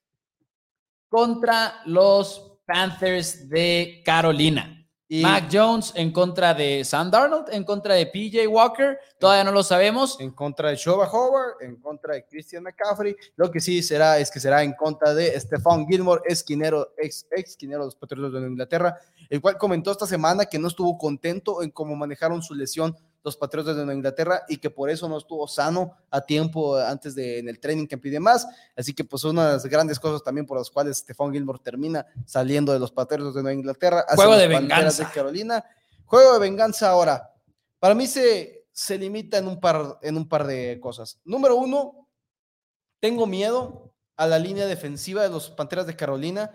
contra los Panthers de Carolina. Y Mac Jones en contra de Sam Darnold, en contra de PJ Walker, todavía no lo sabemos. en contra de Shoba Howard, en contra de Christian McCaffrey. Lo que sí será es que será en contra de Stephon Gilmore, esquinero, ex, esquinero de los Patriotas de Inglaterra, el cual comentó esta semana que no estuvo contento en cómo manejaron su lesión los Patriotas de Nueva Inglaterra y que por eso no estuvo sano a tiempo antes de en el training camp y demás. Así que pues una de las grandes cosas también por las cuales Stephon Gilmore termina saliendo de los Patriotas de Nueva Inglaterra. hacia Juego de venganza. de Carolina. Juego de venganza ahora. Para mí se, se limita en un, par, en un par de cosas. Número uno, tengo miedo a la línea defensiva de los Panteras de Carolina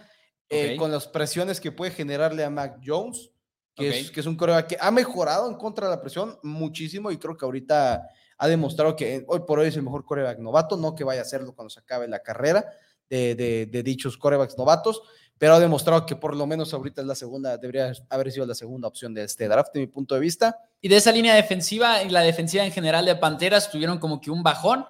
eh, con las presiones que puede generarle a Mac Jones, que, es, Ok. que es un coreback que ha mejorado en contra de la presión muchísimo y creo que ahorita ha demostrado que hoy por hoy es el mejor coreback novato, no que vaya a hacerlo cuando se acabe la carrera de, de- de dichos corebacks novatos, pero ha demostrado que por lo menos ahorita es la segunda, debería haber sido la segunda opción de este draft, de mi punto de vista. Y de esa línea defensiva y la defensiva en general de Panteras tuvieron como que un bajón,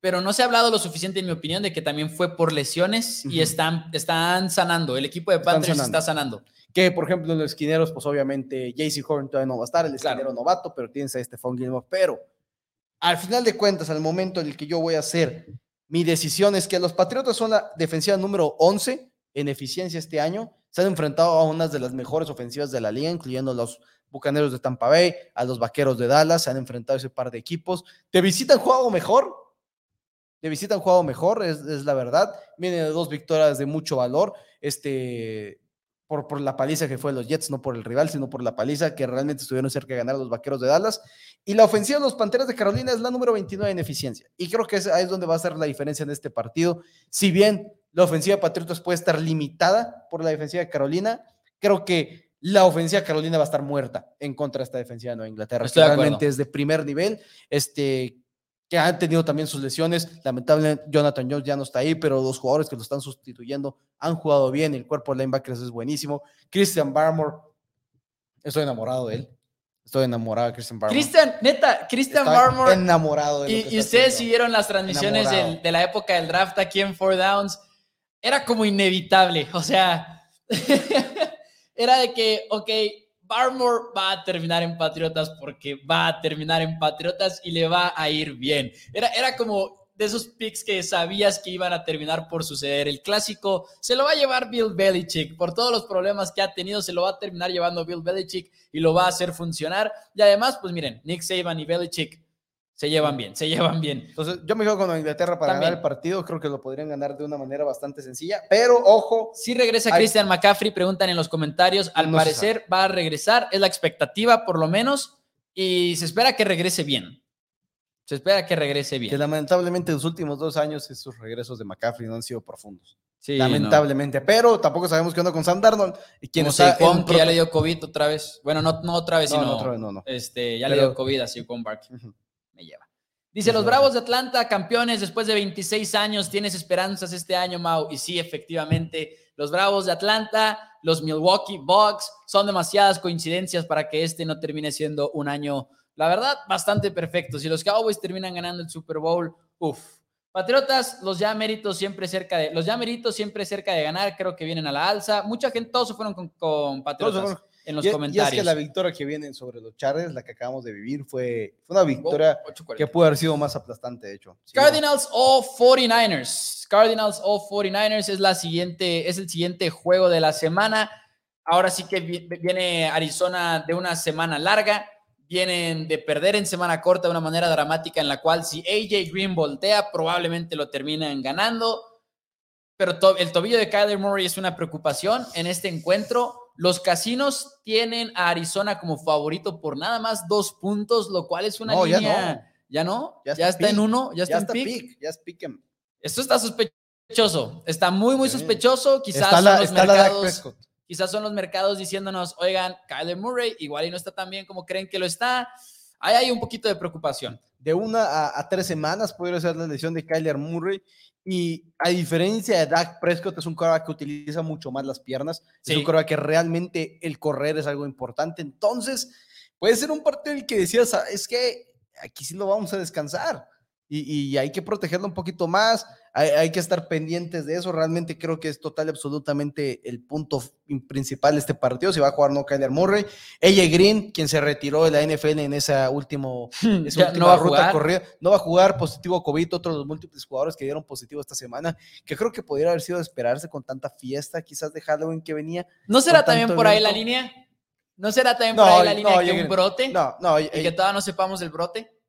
pero no se ha hablado lo suficiente, en mi opinión, de que también fue por lesiones y Ujú. están, están sanando. El equipo de sanando. está sanando. Que, por ejemplo, en los esquineros, pues obviamente JC Horn todavía no va a estar, el Claro. esquinero novato, pero tienes a Stephon Gilmore. Pero al final de cuentas, al momento en el que yo voy a hacer mi decisión es que los Patriotas son la defensiva número 11 en eficiencia este año. Se han enfrentado a unas de las mejores ofensivas de la liga, incluyendo los Bucaneros de Tampa Bay, a los Vaqueros de Dallas. Se han enfrentado a ese par de equipos. ¿Te visitan juego mejor? de visita han jugado mejor, es, es la verdad. Viene de dos victorias de mucho valor, este, por, por la paliza que fue los Jets, no por el rival, sino por la paliza que realmente estuvieron cerca de ganar los Vaqueros de Dallas. Y la ofensiva de los Panteras de Carolina es la número 29 en eficiencia. Y creo que ahí es donde va a ser la diferencia en este partido. Si bien la ofensiva de Patriotas puede estar limitada por la defensiva de Carolina, creo que la ofensiva de Carolina va a estar muerta en contra de esta defensiva de Nueva Inglaterra, Estoy que de realmente es de primer nivel. Este, que han tenido también sus lesiones. Lamentablemente, Jonathan Jones ya no está ahí, pero los jugadores que lo están sustituyendo han jugado bien. El cuerpo de linebackers es buenísimo. Christian Barmore, estoy enamorado de él. Estoy enamorado de Christian Barmore. Cristian, neta, Cristian Estoy Barmore. enamorado de lo Y, ustedes haciendo. siguieron las transmisiones del- de la época del draft aquí en Four Downs. Era como inevitable. O sea, era de que, ok, Barmore va a terminar en Patriotas porque va a terminar en Patriotas y le va a ir bien. Era, era como de esos picks que sabías que iban a terminar por suceder. El clásico se lo va a llevar Bill Belichick. Por todos los problemas que ha tenido, se lo va a terminar llevando Bill Belichick y lo va a hacer funcionar. Y además, pues miren, Nick Saban y Belichick se llevan bien, se llevan bien. Entonces, yo me quedo con Inglaterra para También. ganar el partido. Creo que lo podrían ganar de una manera bastante sencilla. Pero ojo, Si regresa. Christian McCaffrey, preguntan en los comentarios. Al No parecer va a regresar, es la expectativa por lo menos, y se espera que regrese bien. Se espera que regrese que bien. lamentablemente los últimos dos años esos regresos de McCaffrey no han sido profundos. Sí, no. lamentablemente. Pero tampoco sabemos qué onda con Sam Darnold. Y quien está Saquon, que ya le dio COVID otra vez. Bueno, no, no otra vez, No, sino no, otra vez no, no. Este, ya le dio COVID a Saquon Barkley. Me lleva. Dice, los Bravos de Atlanta, campeones después de 26 años, ¿tienes esperanzas este año, Mau? Y sí, efectivamente, los Bravos de Atlanta, los Milwaukee Bucks, son demasiadas coincidencias para que este no termine siendo un año, la verdad, bastante perfecto. Si los Cowboys terminan ganando el Super Bowl, uff. Patriotas, los ya méritos siempre cerca de, los ya méritos siempre cerca de ganar, creo que vienen a la alza. Mucha gente, todos se fueron con, Patriotas en los comentarios. Y es que la victoria que viene sobre los Chargers, la que acabamos de vivir, fue, fue una victoria que pudo haber sido más aplastante, de hecho. Cardinals o 49ers. Cardinals o 49ers es, la siguiente, es el siguiente juego de la semana. Ahora sí que viene Arizona de una semana larga. Vienen de perder en semana corta de una manera dramática en la cual si AJ Green voltea, probablemente lo terminan ganando. Pero el tobillo de Kyler Murray es una preocupación en este encuentro los casinos tienen a Arizona como favorito por nada más dos puntos, lo cual es una línea. Ya no. ¿Ya está, en uno, ya está, en pick. Ya es pick. Esto está sospechoso. Está muy, muy sospechoso. Quizás son los mercados. Quizás son los mercados diciéndonos, oigan, Kyler Murray igual y no está tan bien como creen que lo está. Ahí hay un poquito de preocupación. De una a, tres semanas puede ser la lesión de Kyler Murray y a diferencia de Dak Prescott, es un quarterback que utiliza mucho más las piernas. Es un quarterback que realmente el correr es algo importante. Entonces, puede ser un partido en el que decías, ah, es que aquí sí lo vamos a descansar y, hay que protegerlo un poquito más, hay, que estar pendientes de eso, realmente creo que es total y absolutamente el punto principal de este partido, si va a jugar no Kyler Murray, ella Green, quien se retiró de la NFL en esa, último, esa última ruta corrida, no va a jugar positivo COVID, otro de los múltiples jugadores que dieron positivo esta semana, que creo que podría haber sido de esperarse con tanta fiesta quizás de Halloween que venía. ¿No será también por ahí la línea? ¿No será también por ahí la línea que un brote? No, no. Y que todavía no sepamos el brote.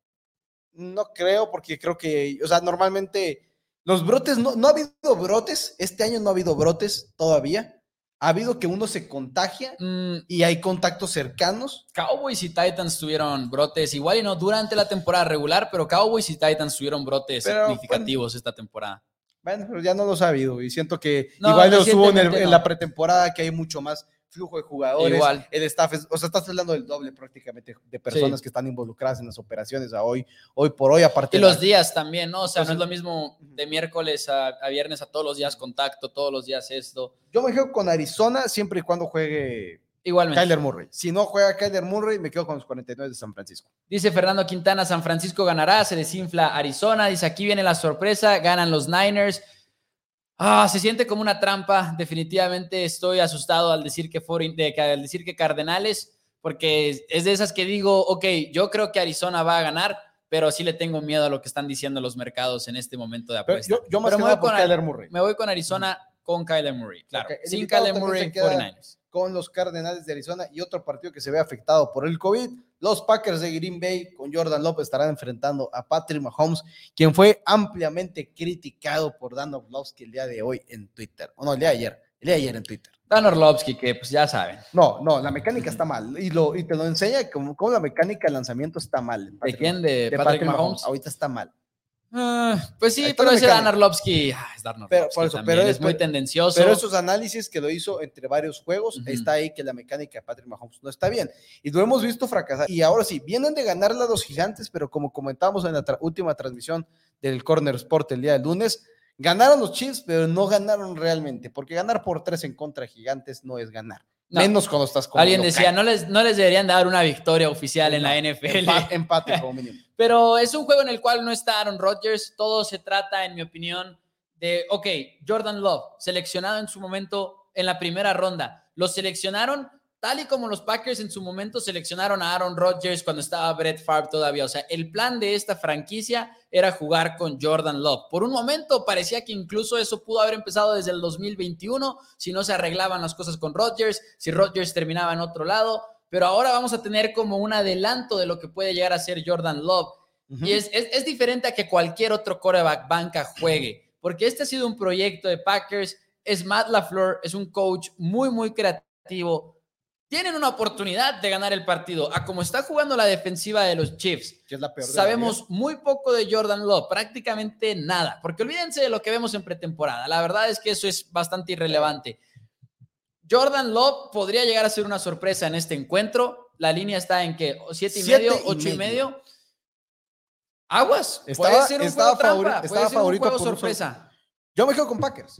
No creo, porque creo que, o sea, normalmente los brotes, no, no ha habido brotes, este año no ha habido brotes todavía. Ha habido que uno se contagia mm. y hay contactos cercanos. Cowboys y Titans tuvieron brotes, igual y no durante la temporada regular, pero Cowboys y Titans tuvieron brotes significativos esta temporada. Bueno, pero ya no lo ha habido y siento que igual lo subo en, la pretemporada que hay mucho más flujo de jugadores, Igual. el staff, o sea, estás hablando del doble prácticamente de personas que están involucradas en las operaciones a hoy, hoy por hoy, aparte. Y los días también, ¿no? O sea, no es lo mismo de miércoles a, viernes a todos los días contacto, todos los días esto. Yo me quedo con Arizona siempre y cuando juegue Igualmente. Kyler Murray. Si no juega Kyler Murray, me quedo con los 49 de San Francisco. Dice Fernando Quintana, San Francisco ganará, se desinfla Arizona. Dice, aquí viene la sorpresa, ganan los Niners. Ah, se siente como una trampa. Definitivamente estoy asustado al decir que, de, al decir que Cardenales, porque es de esas que digo, ok, yo creo que Arizona va a ganar, pero sí le tengo miedo a lo que están diciendo los mercados en este momento de apuesta. yo, me voy con Kyler Murray. Me voy con Arizona con Kyler Murray, claro. Sin Kyler Murray, 49ers con los Cardenales de Arizona y otro partido que se ve afectado por el COVID. Los Packers de Green Bay con Jordan López estarán enfrentando a Patrick Mahomes, quien fue ampliamente criticado por Dan Orlovsky el día de hoy en Twitter. O no, el día de ayer. El día de ayer en Twitter. Dan Orlovsky, que pues ya saben. No, no, la mecánica está mal. Y, lo, y te lo enseña como, la mecánica de lanzamiento está mal. ¿De quién? ¿De, Patrick, Mahomes? Ahorita está mal. Ah, pues sí, pero ese Dan Arlovsky, ah, es Dan pero, pero es, muy tendencioso. Pero esos análisis que lo hizo entre varios juegos, está ahí que la mecánica de Patrick Mahomes no está bien. Y lo hemos visto fracasar. Y ahora sí, vienen de ganarle a los gigantes, pero como comentábamos en la última transmisión del Corner Sport el día del lunes, ganaron los Chiefs, pero no ganaron realmente, porque ganar por tres en contra de gigantes no es ganar. Menos cuando estás con Alguien decía, no les, no les deberían dar una victoria oficial en la NFL. Empate, como mínimo. Pero es un juego en el cual no está Aaron Rodgers. Todo se trata, en mi opinión, de, ok, Jordan Love, seleccionado en su momento en la primera ronda. Lo seleccionaron tal y como los Packers en su momento seleccionaron a Aaron Rodgers cuando estaba Brett Favre todavía. O sea, el plan de esta franquicia era jugar con Jordan Love. Por un momento parecía que incluso eso pudo haber empezado desde el 2021, si no se arreglaban las cosas con Rodgers, si Rodgers terminaba en otro lado. Pero ahora vamos a tener como un adelanto de lo que puede llegar a ser Jordan Love. Y es, es, es diferente a que cualquier otro coreback banca juegue, porque este ha sido un proyecto de Packers. Es Matt LaFleur, es un coach muy, muy creativo tienen una oportunidad de ganar el partido. A como está jugando la defensiva de los Chiefs, sabemos muy poco de Jordan Love, prácticamente nada, porque olvídense de lo que vemos en pretemporada. La verdad es que eso es bastante irrelevante. Jordan Love podría llegar a ser una sorpresa en este encuentro. La línea está en que siete y medio, ocho y medio. Aguas. Estaba- puede ser un estaba juego trampa, puede ser un favorito juego un solo- sorpresa. Yo me quedo con Packers.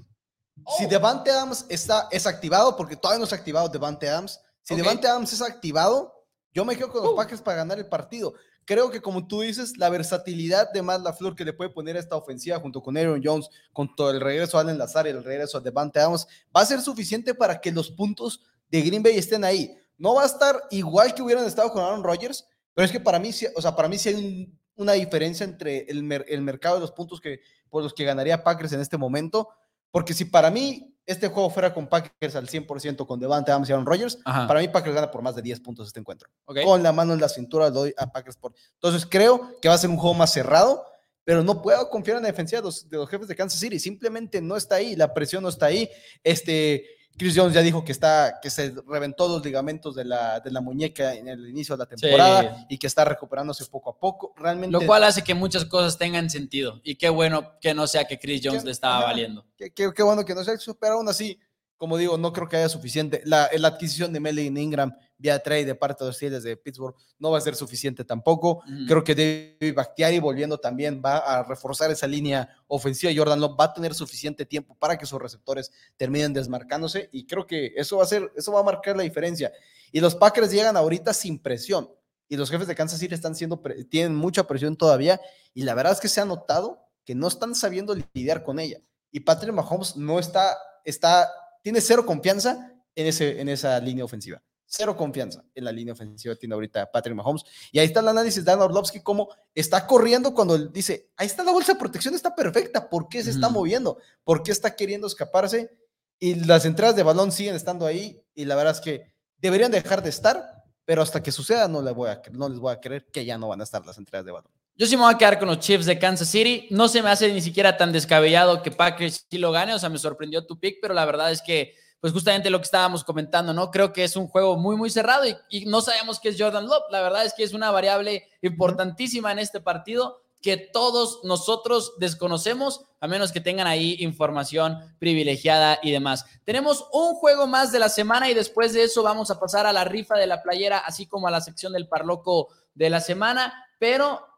Si Oh. Devante Adams está, es activado, porque todavía no es activado Devante Adams. Si. Devante Adams es activado, yo me quedo con los Uh. Packers para ganar el partido. Creo que, como tú dices, la versatilidad de Matt LaFleur que le puede poner a esta ofensiva junto con Aaron Jones, con todo el regreso a Allen Lazar y el regreso a Devante Adams, va a ser suficiente para que los puntos de Green Bay estén ahí. No va a estar igual que hubieran estado con Aaron Rodgers, pero es que para mí, sí- o sea, para mí sí hay un- una diferencia entre el, mer- el mercado de los puntos que, por los que ganaría Packers en este momento, porque si para mí este juego fuera con Packers al 100% con Devante Adams y Aaron Rodgers, Ajá. para mí Packers gana por más de 10 puntos este encuentro. Con la mano en la cintura le doy a Packers por. Entonces creo que va a ser un juego más cerrado, pero no puedo confiar en la defensiva de los, de los jefes de Kansas City. Simplemente no está ahí, la presión no está ahí. Este. Chris Jones ya dijo que está, que se reventó los ligamentos de la, de la muñeca en el inicio de la temporada y que está recuperándose poco a poco. Realmente. Lo cual hace que muchas cosas tengan sentido. Y qué bueno que no sea que Chris Jones Qué- le estaba ajá. valiendo. Qué, qué- qué bueno que no se ha pero aún así, como digo, no creo que haya suficiente. La, la adquisición de Melvin Ingram vía trade de parte de los Steelers de Pittsburgh no va a ser suficiente tampoco. Creo que David Bakhtiari volviendo también va a reforzar esa línea ofensiva. Jordan Love va a tener suficiente tiempo para que sus receptores terminen desmarcándose y creo que eso va a ser, eso va a marcar la diferencia. Y los Packers llegan ahorita sin presión y los jefes de Kansas City están siendo, tienen mucha presión todavía y la verdad es que se ha notado que no están sabiendo lidiar con ella. Y Patrick Mahomes no está, está, tiene cero confianza en, ese, en esa línea ofensiva. Cero confianza en la línea ofensiva tiene ahorita Patrick Mahomes. Y ahí está el análisis de Dan Orlovsky, como está corriendo cuando él dice, ahí está la bolsa de protección, está perfecta, ¿por qué se está moviendo? ¿Por qué está queriendo escaparse? Y las entradas de balón siguen estando ahí y la verdad es que deberían dejar de estar, pero hasta que suceda no, les voy a, no les voy a creer que ya no van a estar las entradas de balón. Yo sí me voy a quedar con los Chiefs de Kansas City. No se me hace ni siquiera tan descabellado que Packers sí lo gane. O sea, me sorprendió tu pick, pero la verdad es que, pues justamente lo que estábamos comentando, ¿no? Creo que es un juego muy, muy cerrado y, y no sabemos qué es Jordan Love. La verdad es que es una variable importantísima en este partido que todos nosotros desconocemos, a menos que tengan ahí información privilegiada y demás. Tenemos un juego más de la semana y después de eso vamos a pasar a la rifa de la playera, así como a la sección del parloco de la semana, pero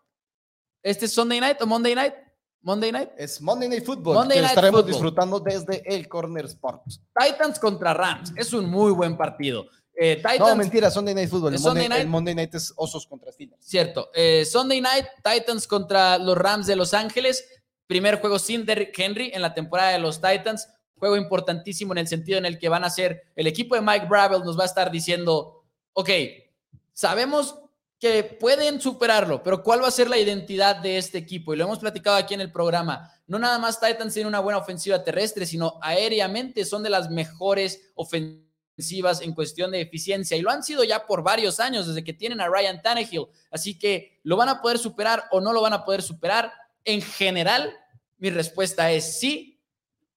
¿Este es Sunday night o Monday night? Monday night. Es Monday Night Football, Monday que Night estaremos Football. disfrutando desde el Corner Sports. Titans contra Rams. Es un muy buen partido. Eh, Titans, No, mentira, Sunday Night Football. El ¿Es Monday, Sunday night? el Monday Night es Osos contra Steelers. cierto. Eh, Sunday night, Titans contra los Rams de Los Ángeles. Primer juego sin Derrick Henry en la temporada de los Titans. Juego importantísimo en el sentido en el que van a ser el equipo de Mike Bravel nos va a estar diciendo, ok, sabemos que pueden superarlo, pero ¿cuál va a ser la identidad de este equipo? Y lo hemos platicado aquí en el programa. No nada más Titans tiene una buena ofensiva terrestre, sino aéreamente son de las mejores ofensivas en cuestión de eficiencia y lo han sido ya por varios años desde que tienen a Ryan Tannehill. Así que lo van a poder superar o no lo van a poder superar. En general, mi respuesta es sí,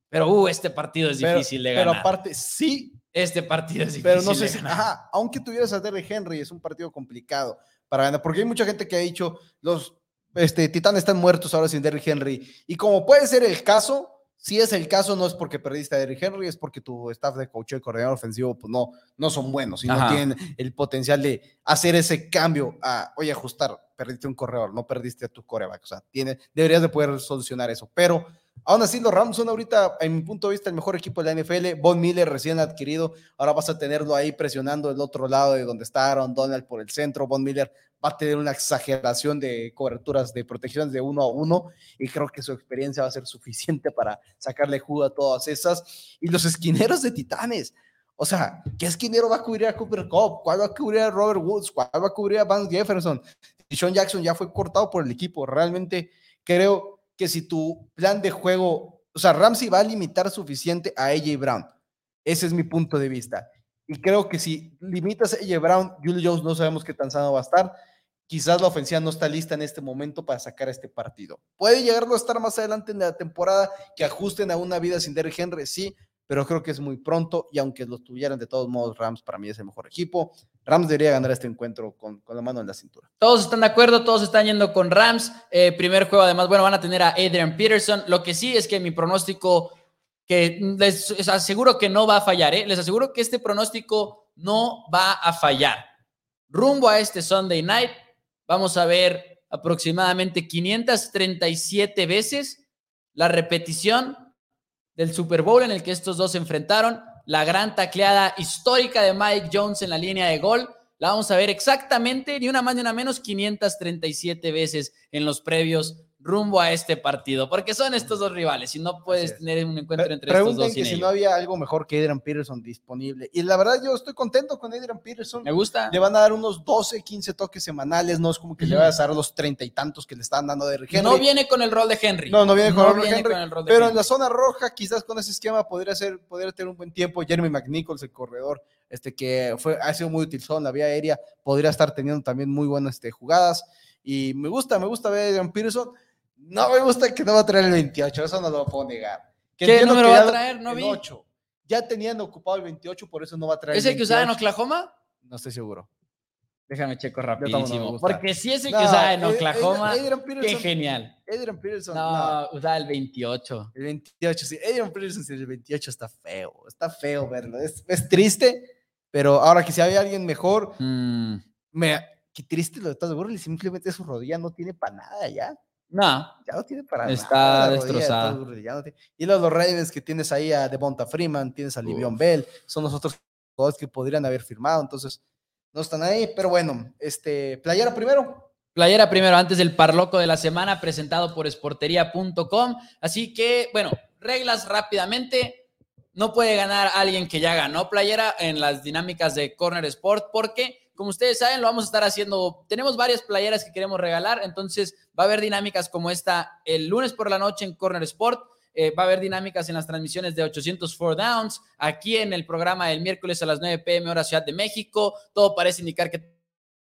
pero uh, este partido es Pero- difícil de Pero ganar. aparte, sí, este partido es pero no sé de si, ajá, aunque tuvieras a Derrick Henry, es un partido complicado para ganar, porque hay mucha gente que ha dicho, los este, Titanes están muertos ahora sin Derrick Henry, y como puede ser el caso, si es el caso, no es porque perdiste a Derrick Henry, es porque tu staff de coach y coordinador ofensivo, pues no, no son buenos y no tienen el potencial de hacer ese cambio a, oye, ajustar, perdiste un corredor, no perdiste a tu coreback, o sea, tiene, deberías de poder solucionar eso, pero Aún así, los Rams son ahorita, en mi punto de vista, el mejor equipo de la NFL. Von Miller recién adquirido. Ahora vas a tenerlo ahí presionando el otro lado de donde está Aaron Donald por el centro. Von Miller va a tener una exageración de coberturas, de protecciones de uno a uno. Y creo que su experiencia va a ser suficiente para sacarle jugo a todas esas. Y los esquineros de Titanes. O sea, ¿qué esquinero va a cubrir a Cooper Cup? ¿Cuál va a cubrir a Robert Woods? ¿Cuál va a cubrir a Vance Jefferson? Y Sean Jackson ya fue cortado por el equipo. Realmente creo que si tu plan de juego, o sea, Ramsey va a limitar suficiente a AJ Brown. Ese es mi punto de vista. Y creo que si limitas a AJ Brown, Julio Jones no sabemos qué tan sano va a estar. Quizás la ofensiva no está lista en este momento para sacar este partido. Puede llegarlo a estar más adelante en la temporada, que ajusten a una vida sin Derrick Henry, sí, pero creo que es muy pronto y aunque lo tuvieran de todos modos, Rams para mí es el mejor equipo. Rams debería ganar este encuentro con, con la mano en la cintura. Todos están de acuerdo, todos están yendo con Rams. Eh, primer juego, además, bueno, van a tener a Adrian Peterson. Lo que sí es que mi pronóstico, que les, les aseguro que no va a fallar, ¿eh? les aseguro que este pronóstico no va a fallar. Rumbo a este Sunday night, vamos a ver aproximadamente 537 veces la repetición del Super Bowl en el que estos dos se enfrentaron, la gran tacleada histórica de Mike Jones en la línea de gol. La vamos a ver exactamente, ni una más ni una menos, 537 veces en los previos rumbo a este partido, porque son estos dos rivales y no puedes tener un encuentro entre estos dos. que si no había algo mejor que Adrian Peterson disponible. Y la verdad, yo estoy contento con Adrian Peterson. Me gusta. Le van a dar unos 12, 15 toques semanales, no es como que le vayas a dar los treinta y tantos que le están dando de Henry. No viene con el rol de Henry. No, no viene con, el, rol de Henry, Pero en la zona roja, quizás con ese esquema podría ser, podría tener un buen tiempo. Jeremy McNichols, el corredor, este que fue, ha sido muy útil en la vía aérea, podría estar teniendo también muy buenas este, jugadas. Y me gusta, me gusta ver a Adrian Peterson no me gusta que no va a traer el 28, eso no lo puedo negar. ¿Qué número va a traer? No vi. 8. Ya tenían ocupado el 28, por eso no va a traer ¿Es el, que usaba en Oklahoma? No estoy seguro. Déjame checo rapidísimo. porque si es el que usaba en Oklahoma, qué genial. Adrian Peterson. No, usaba el 28. El 28, sí. Adrian Peterson el 28 está feo. Está feo verlo. Es, triste, pero ahora que si hay alguien mejor, mm. me, qué triste lo de Todd Gurley. Simplemente su rodilla no tiene para nada ya. No. Ya no tiene para Está destrozado. Y los, los Ravens que tienes ahí a Devonta Freeman, tienes a Livion Bell, son los otros jugadores que podrían haber firmado, entonces no están ahí, pero bueno, este, playera primero. Playera primero, antes del parloco de la semana, presentado por esportería.com. Así que, bueno, reglas rápidamente. No puede ganar alguien que ya ganó playera en las dinámicas de Corner Sport, porque como ustedes saben, lo vamos a estar haciendo. Tenemos varias playeras que queremos regalar, entonces va a haber dinámicas como esta el lunes por la noche en Corner Sport. Eh, va a haber dinámicas en las transmisiones de 804 Downs, aquí en el programa el miércoles a las 9 pm hora Ciudad de México. Todo parece indicar que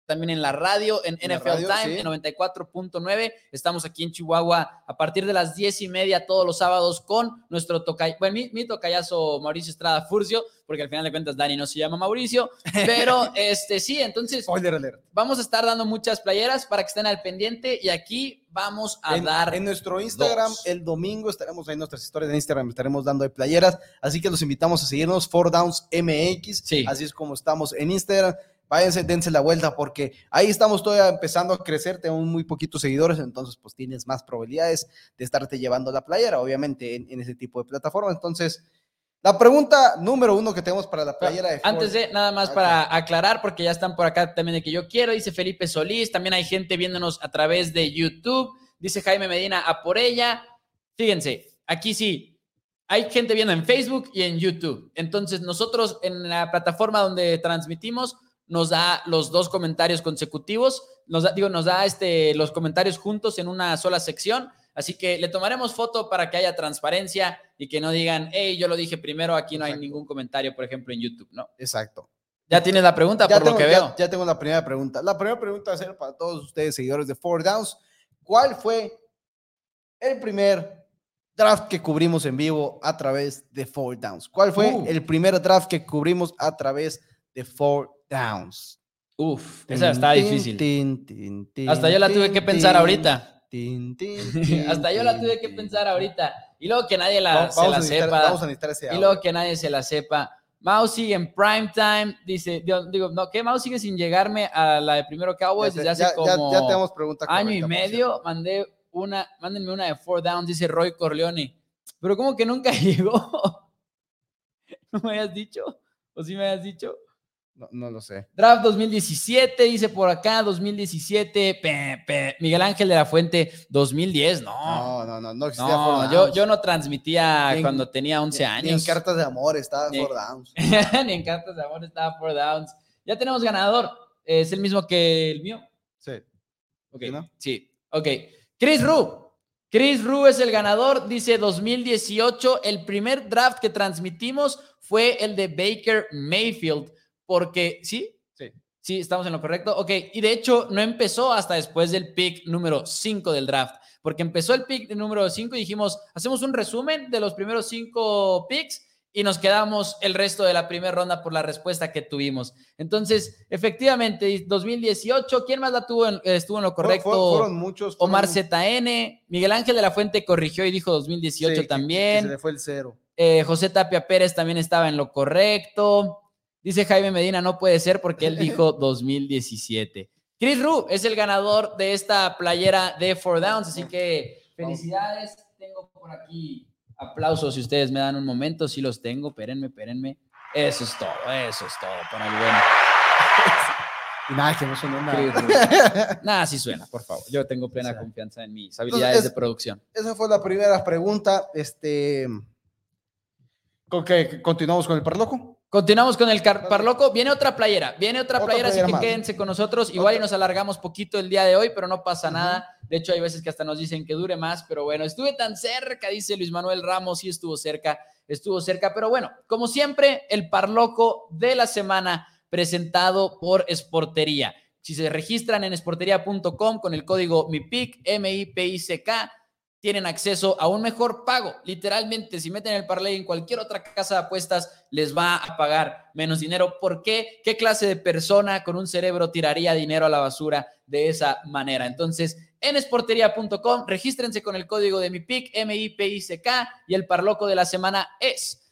también en la radio, en, NFL Time, en 94.9. Estamos aquí en Chihuahua a partir de las 10 y media todos los sábados con nuestro tocayazo, bueno, mi, tocayazo Mauricio Estrada Furcio, porque al final de cuentas Dani no se llama Mauricio, pero este sí, entonces vamos a estar dando muchas playeras para que estén al pendiente y aquí vamos a dar. En nuestro Instagram, el domingo estaremos en nuestras historias de Instagram, estaremos dando de playeras, así que los invitamos a seguirnos, Four Downs MX, así es como estamos en Instagram váyanse, dense la vuelta, porque ahí estamos todavía empezando a crecer, tenemos muy poquitos seguidores, entonces pues tienes más probabilidades de estarte llevando la playera, obviamente, en, ese tipo de plataforma. Entonces, la pregunta número uno que tenemos para la playera de Antes de nada más para aclarar, porque ya están por acá también de que yo quiero, dice Felipe Solís, también hay gente viéndonos a través de YouTube, dice Jaime Medina, a por ella. Fíjense, aquí sí, hay gente viendo en Facebook y en YouTube. Entonces, nosotros en la plataforma donde transmitimos, nos da los dos comentarios consecutivos, nos da, digo, nos da este, los comentarios juntos en una sola sección. Así que le tomaremos foto para que haya transparencia y que no digan, hey, yo lo dije primero, aquí no hay ningún comentario, por ejemplo, en YouTube, ¿no? Exacto. Ya tienes la pregunta, por lo que veo. Ya tengo la primera pregunta. La primera pregunta va a ser para todos ustedes, seguidores de Four Downs. ¿Cuál fue el primer draft que cubrimos en vivo a través de Four Downs? ¿Cuál fue uh. el primer draft que cubrimos a través de Four Downs. Uf, esa está difícil. Hasta yo la tuve que pensar ahorita. Hasta yo la tuve que pensar ahorita. Y luego que nadie la, se la sepa. y luego que nadie se la sepa. Mau sigue en prime time, dice, digo, no, ¿qué? Mau sigue sin llegarme a la de primero Cowboys desde hace como ya, tenemos pregunta año y medio. Mandé una, mándenme una de four downs, dice Roy Corleone. Pero como que nunca llegó. ¿No me habías dicho? ¿O sí me habías dicho? No, lo sé. Draft 2017, dice por acá, 2017. Miguel Ángel de la Fuente, 2010, no. No, no, no, no existía no, yo, yo, no transmitía cuando tenía 11 años. Ni en cartas de amor estaba ni, Downs. ni en cartas de amor estaba Four Downs. Ya tenemos ganador. ¿Es el mismo que el mío? Sí. Ok, ¿Sí, ok. Chris Ru. Chris Ru es el ganador, dice 2018. El primer draft que transmitimos fue el de Baker Mayfield porque sí, sí, sí, estamos en lo correcto. Ok, y de hecho no empezó hasta después del pick número 5 del draft, porque empezó el pick número 5 y dijimos, hacemos un resumen de los primeros 5 picks y nos quedamos el resto de la primera ronda por la respuesta que tuvimos. Entonces, efectivamente, 2018, ¿quién más la tuvo? estuvo en lo correcto. Fueron, muchos. Omar ZN, Miguel Ángel de la Fuente corrigió y dijo 2018 también. se le fue el cero. Eh, José Tapia Pérez también estaba en lo correcto. Dice Jaime Medina, no puede ser porque él dijo 2017. Chris Ru es el ganador de esta playera de Four Downs, así que felicidades. Tengo por aquí aplausos si ustedes me dan un momento, si los tengo, espérenme, espérenme. Eso es todo, eso es todo para el bueno. Nada, que no suena nada. Nada, sí suena, por favor. Yo tengo plena confianza en mis habilidades Entonces, de producción. Esa fue la primera pregunta. Este, ¿con qué continuamos con el parloco? Continuamos con el car- Parloco. Viene otra playera, viene otra, Otra playera, así que más. quédense con nosotros. Igual y nos alargamos poquito el día de hoy, pero no pasa nada. De hecho, hay veces que hasta nos dicen que dure más, pero bueno, estuve tan cerca, dice Luis Manuel Ramos, sí estuvo cerca, estuvo cerca. Pero bueno, como siempre, el Parloco de la semana presentado por Sportería. Si se registran en esportería.com con el código MIPIC, M-I-P-I-C-K, tienen acceso a un mejor pago. Literalmente, si meten el parlay en cualquier otra casa de apuestas, les va a pagar menos dinero. ¿Por qué? ¿Qué clase de persona con un cerebro tiraría dinero a la basura de esa manera? Entonces, en esportería.com, regístrense con el código de mi pick, M-I-P-I-C-K, y el parloco de la semana es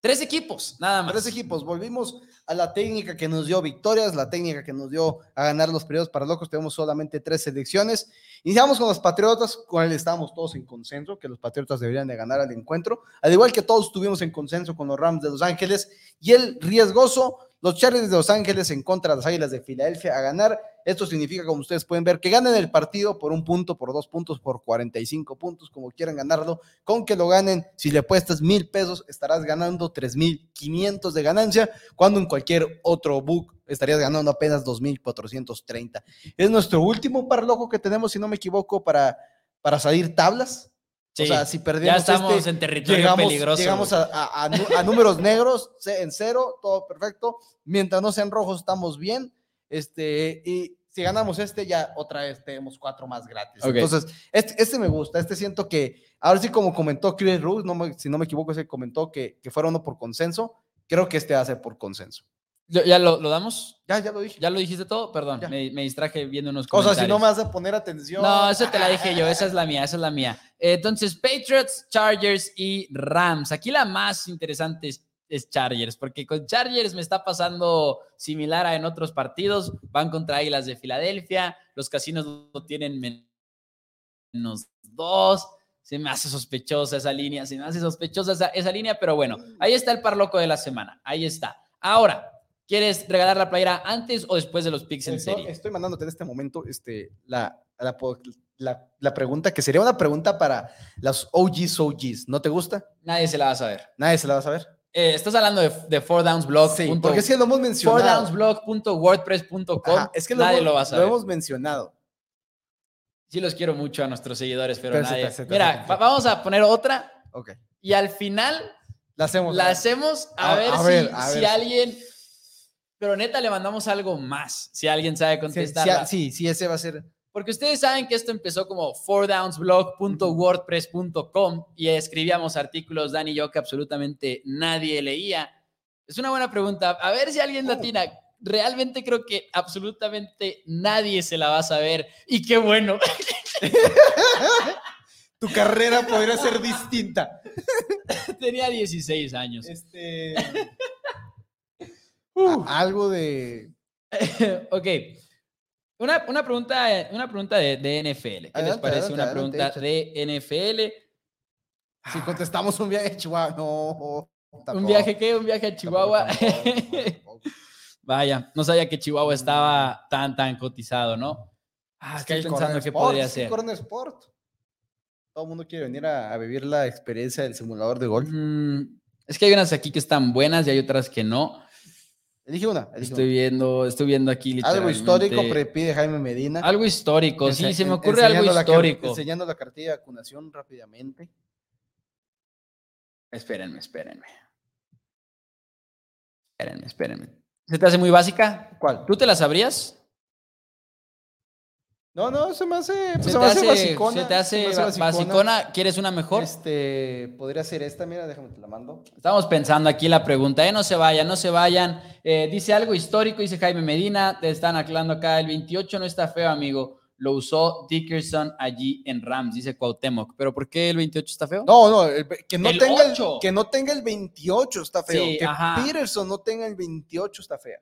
tres equipos, nada más. Tres equipos. Volvimos a la técnica que nos dio victorias, la técnica que nos dio a ganar los periodos para locos. Tenemos solamente tres selecciones. Iniciamos con los Patriotas, con el estábamos todos en consenso, que los Patriotas deberían de ganar al encuentro, al igual que todos estuvimos en consenso con los Rams de Los Ángeles y el riesgoso, los Chargers de Los Ángeles en contra de las Águilas de Filadelfia a ganar. Esto significa, como ustedes pueden ver, que ganen el partido por un punto, por dos puntos, por 45 puntos, como quieran ganarlo. Con que lo ganen, si le apuestas mil pesos, estarás ganando 3.500 de ganancia, cuando en cualquier otro book estarías ganando apenas 2.430. Es nuestro último parloco que tenemos, si no me equivoco, para, para salir tablas. Sí, o sea, si perdemos ya estamos este, en territorio llegamos, peligroso. llegamos a, a- a números negros en cero, todo perfecto. Mientras no sean rojos, estamos bien. Este, y si ganamos este, ya otra vez tenemos cuatro más gratis. Entonces, este, este me gusta. Este siento que, ahora sí, como comentó Chris Rose, no me- si no me equivoco, se comentó que, que fuera uno por consenso. Creo que este va a ser por consenso. ¿Ya- ¿Ya lo, lo damos? Ya, ya lo dije. ¿Ya lo dijiste todo? Perdón, me, me distraje viendo unos O sea, si no me vas a poner atención. No, eso te la dije yo, esa es la mía, esa es la mía. Entonces, Patriots, Chargers y Rams. Aquí la más interesante es, es Chargers, porque con Chargers me está pasando similar a en otros partidos. Van contra Águilas de Filadelfia, los casinos lo tienen men- menos dos. Se me hace sospechosa esa línea, se me hace sospechosa esa, esa línea, pero bueno, ahí está el parloco de la semana, ahí está. Ahora, ¿quieres regalar la playera antes o después de los picks en serie? estoy mandándote en este momento este, la, la, la- la pregunta, que sería una pregunta para los OGs OGs. ¿No te gusta? Nadie se la va a saber. Nadie se la va a saber. Eh, estás hablando de, de Four Downs Blog. Sí, punto- porque es que lo hemos mencionado. fourdownsblog.wordpress.com. Es que lo, nadie lo va a lo saber. hemos mencionado. Sí los quiero mucho a nuestros seguidores, pero, Pero se te nadie. Mira, vamos a poner otra Ok. y al final La hacemos. la hacemos a, A- ver, a si, ver, alguien... Pero neta, le mandamos algo más, si alguien sabe Sí, contestar. sí, sí, ese va a ser. Porque ustedes saben que esto empezó como fourdownsblog.wordpress.com y escribíamos artículos, Dani y yo, que absolutamente nadie leía. Es una buena pregunta. A ver si alguien Oh. latina. Realmente creo que absolutamente nadie se la va a saber. Y qué bueno. Tu carrera podría ser distinta. Tenía 16 años. Este. algo de. ok. Una, una pregunta, una pregunta de, de NFL. ¿Qué les parece adelante, una adelante, pregunta de NFL? Si contestamos un viaje a Chihuahua, no. ¿Un viaje qué? ¿Un viaje a Chihuahua? tampoco, tampoco. Vaya, no sabía que Chihuahua estaba tan, tan cotizado, ¿no? Ah, Es que estoy hay pensando qué Sport, podría es que ser. Corner Sport. Todo el mundo quiere venir a, a vivir la experiencia del simulador de golf. Mm, es que hay unas aquí que están buenas y hay otras que no. Elige una. elige Estoy viendo, estoy viendo aquí. Algo histórico prepide Jaime Medina. Algo histórico, sí, se me ocurre algo enseñando la histórico. enseñando la cartilla de vacunación rápidamente. Espérenme, espérenme. Espérenme, espérenme. ¿Se te hace muy básica? ¿Cuál? ¿Tú te la sabrías? No, no, se me hace, pues, ¿Se, se te me hace hace, basicona. se te hace me ba- basicona? ¿Quieres una mejor? Este, podría ser esta, mira, déjame te la mando. Estamos pensando aquí la pregunta, ¿eh? No se vayan, no se vayan. Eh, dice algo histórico, dice Jaime Medina, te están aclarando acá, el 28 no está feo, amigo. Lo usó Dickerson allí en Rams, dice Cuauhtémoc. ¿Pero por qué el 28 está feo? No, no, el- que no El tenga el, que no tenga el 28 está feo. Sí, que ajá. Peterson no tenga el 28 está fea.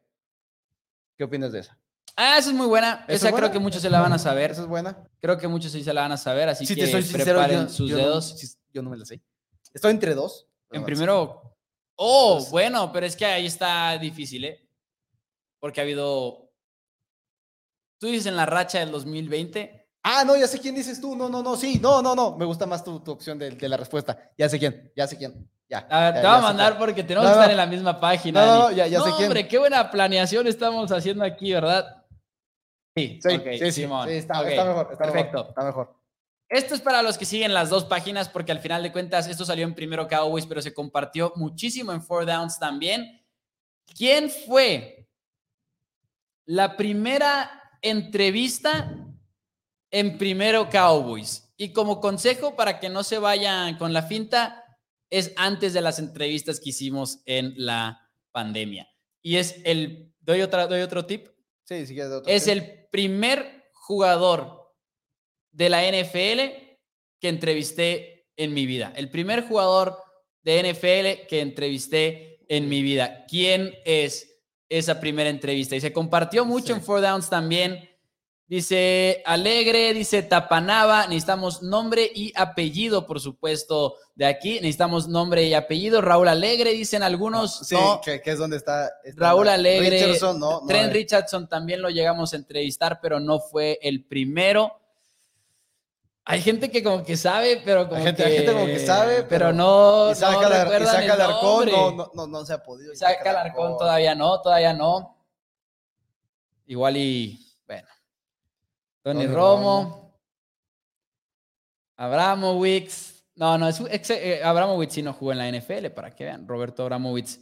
¿Qué opinas de esa? Ah, esa es muy buena. ¿Esa Esa es creo buena? que muchos se la van a saber. Esa es buena. Creo que muchos sí se la van a saber, así Si que te soy sincero, preparen yo, sus yo no- dedos. sí, yo no me la sé. Estoy entre dos. En primero. Oh, bueno, pero es que ahí está difícil, ¿eh? Porque ha habido. Tú dices en la racha del 2020. Ah, no, ya sé quién dices tú. No, no, no, sí. No, no, no. Me gusta más tu, tu opción de, de la respuesta. Ya sé quién. Ya sé quién. Ya. A ver, ya, te voy a sé mandar porque tenemos No, que estar en la misma página. No, no, ya- ya sé quién. Hombre, qué buena planeación estamos haciendo aquí, ¿verdad? Sí, Sí, ok, sí, sí, Simón. sí, está, Ok, está mejor. Está perfecto. Mejor, está mejor. Esto es para los que siguen las dos páginas, porque al final de cuentas, esto salió en primero Cowboys, pero se compartió muchísimo en Four Downs también. ¿Quién fue la primera entrevista en primero Cowboys? Y como consejo para que no se vayan con la finta, es antes de las entrevistas que hicimos en la pandemia. Y es el, doy, otra, doy otro tip, Sí, sí, otro. es el primer jugador de la NFL que entrevisté en mi vida. El primer jugador de NFL que entrevisté en mi vida. ¿Quién es esa primera entrevista? Y se compartió mucho Sí. en Four Downs también. Dice Alegre, dice Tapanaba, necesitamos nombre y apellido, por supuesto, de aquí. Necesitamos nombre y apellido. Raúl Alegre, dicen algunos. Sí, no. que, que es donde está. está Raúl Alegre, Richardson, no, no, Trent eh. Richardson también lo llegamos a entrevistar, pero no fue el primero. Hay gente que como que sabe, pero como, Hay gente- que, hay gente como que sabe, pero, no, no Alar- recuerdan Isaac el nombre. no, no, no, no se ha podido. Isaac Alarcón todavía no, todavía no. Igual y, bueno. Tony, Tony Romo. Romo. Abramowitz. No, no, es, ex- eh, Abramowitz sí no jugó en la NFL, para que vean. Roberto Abramowitz.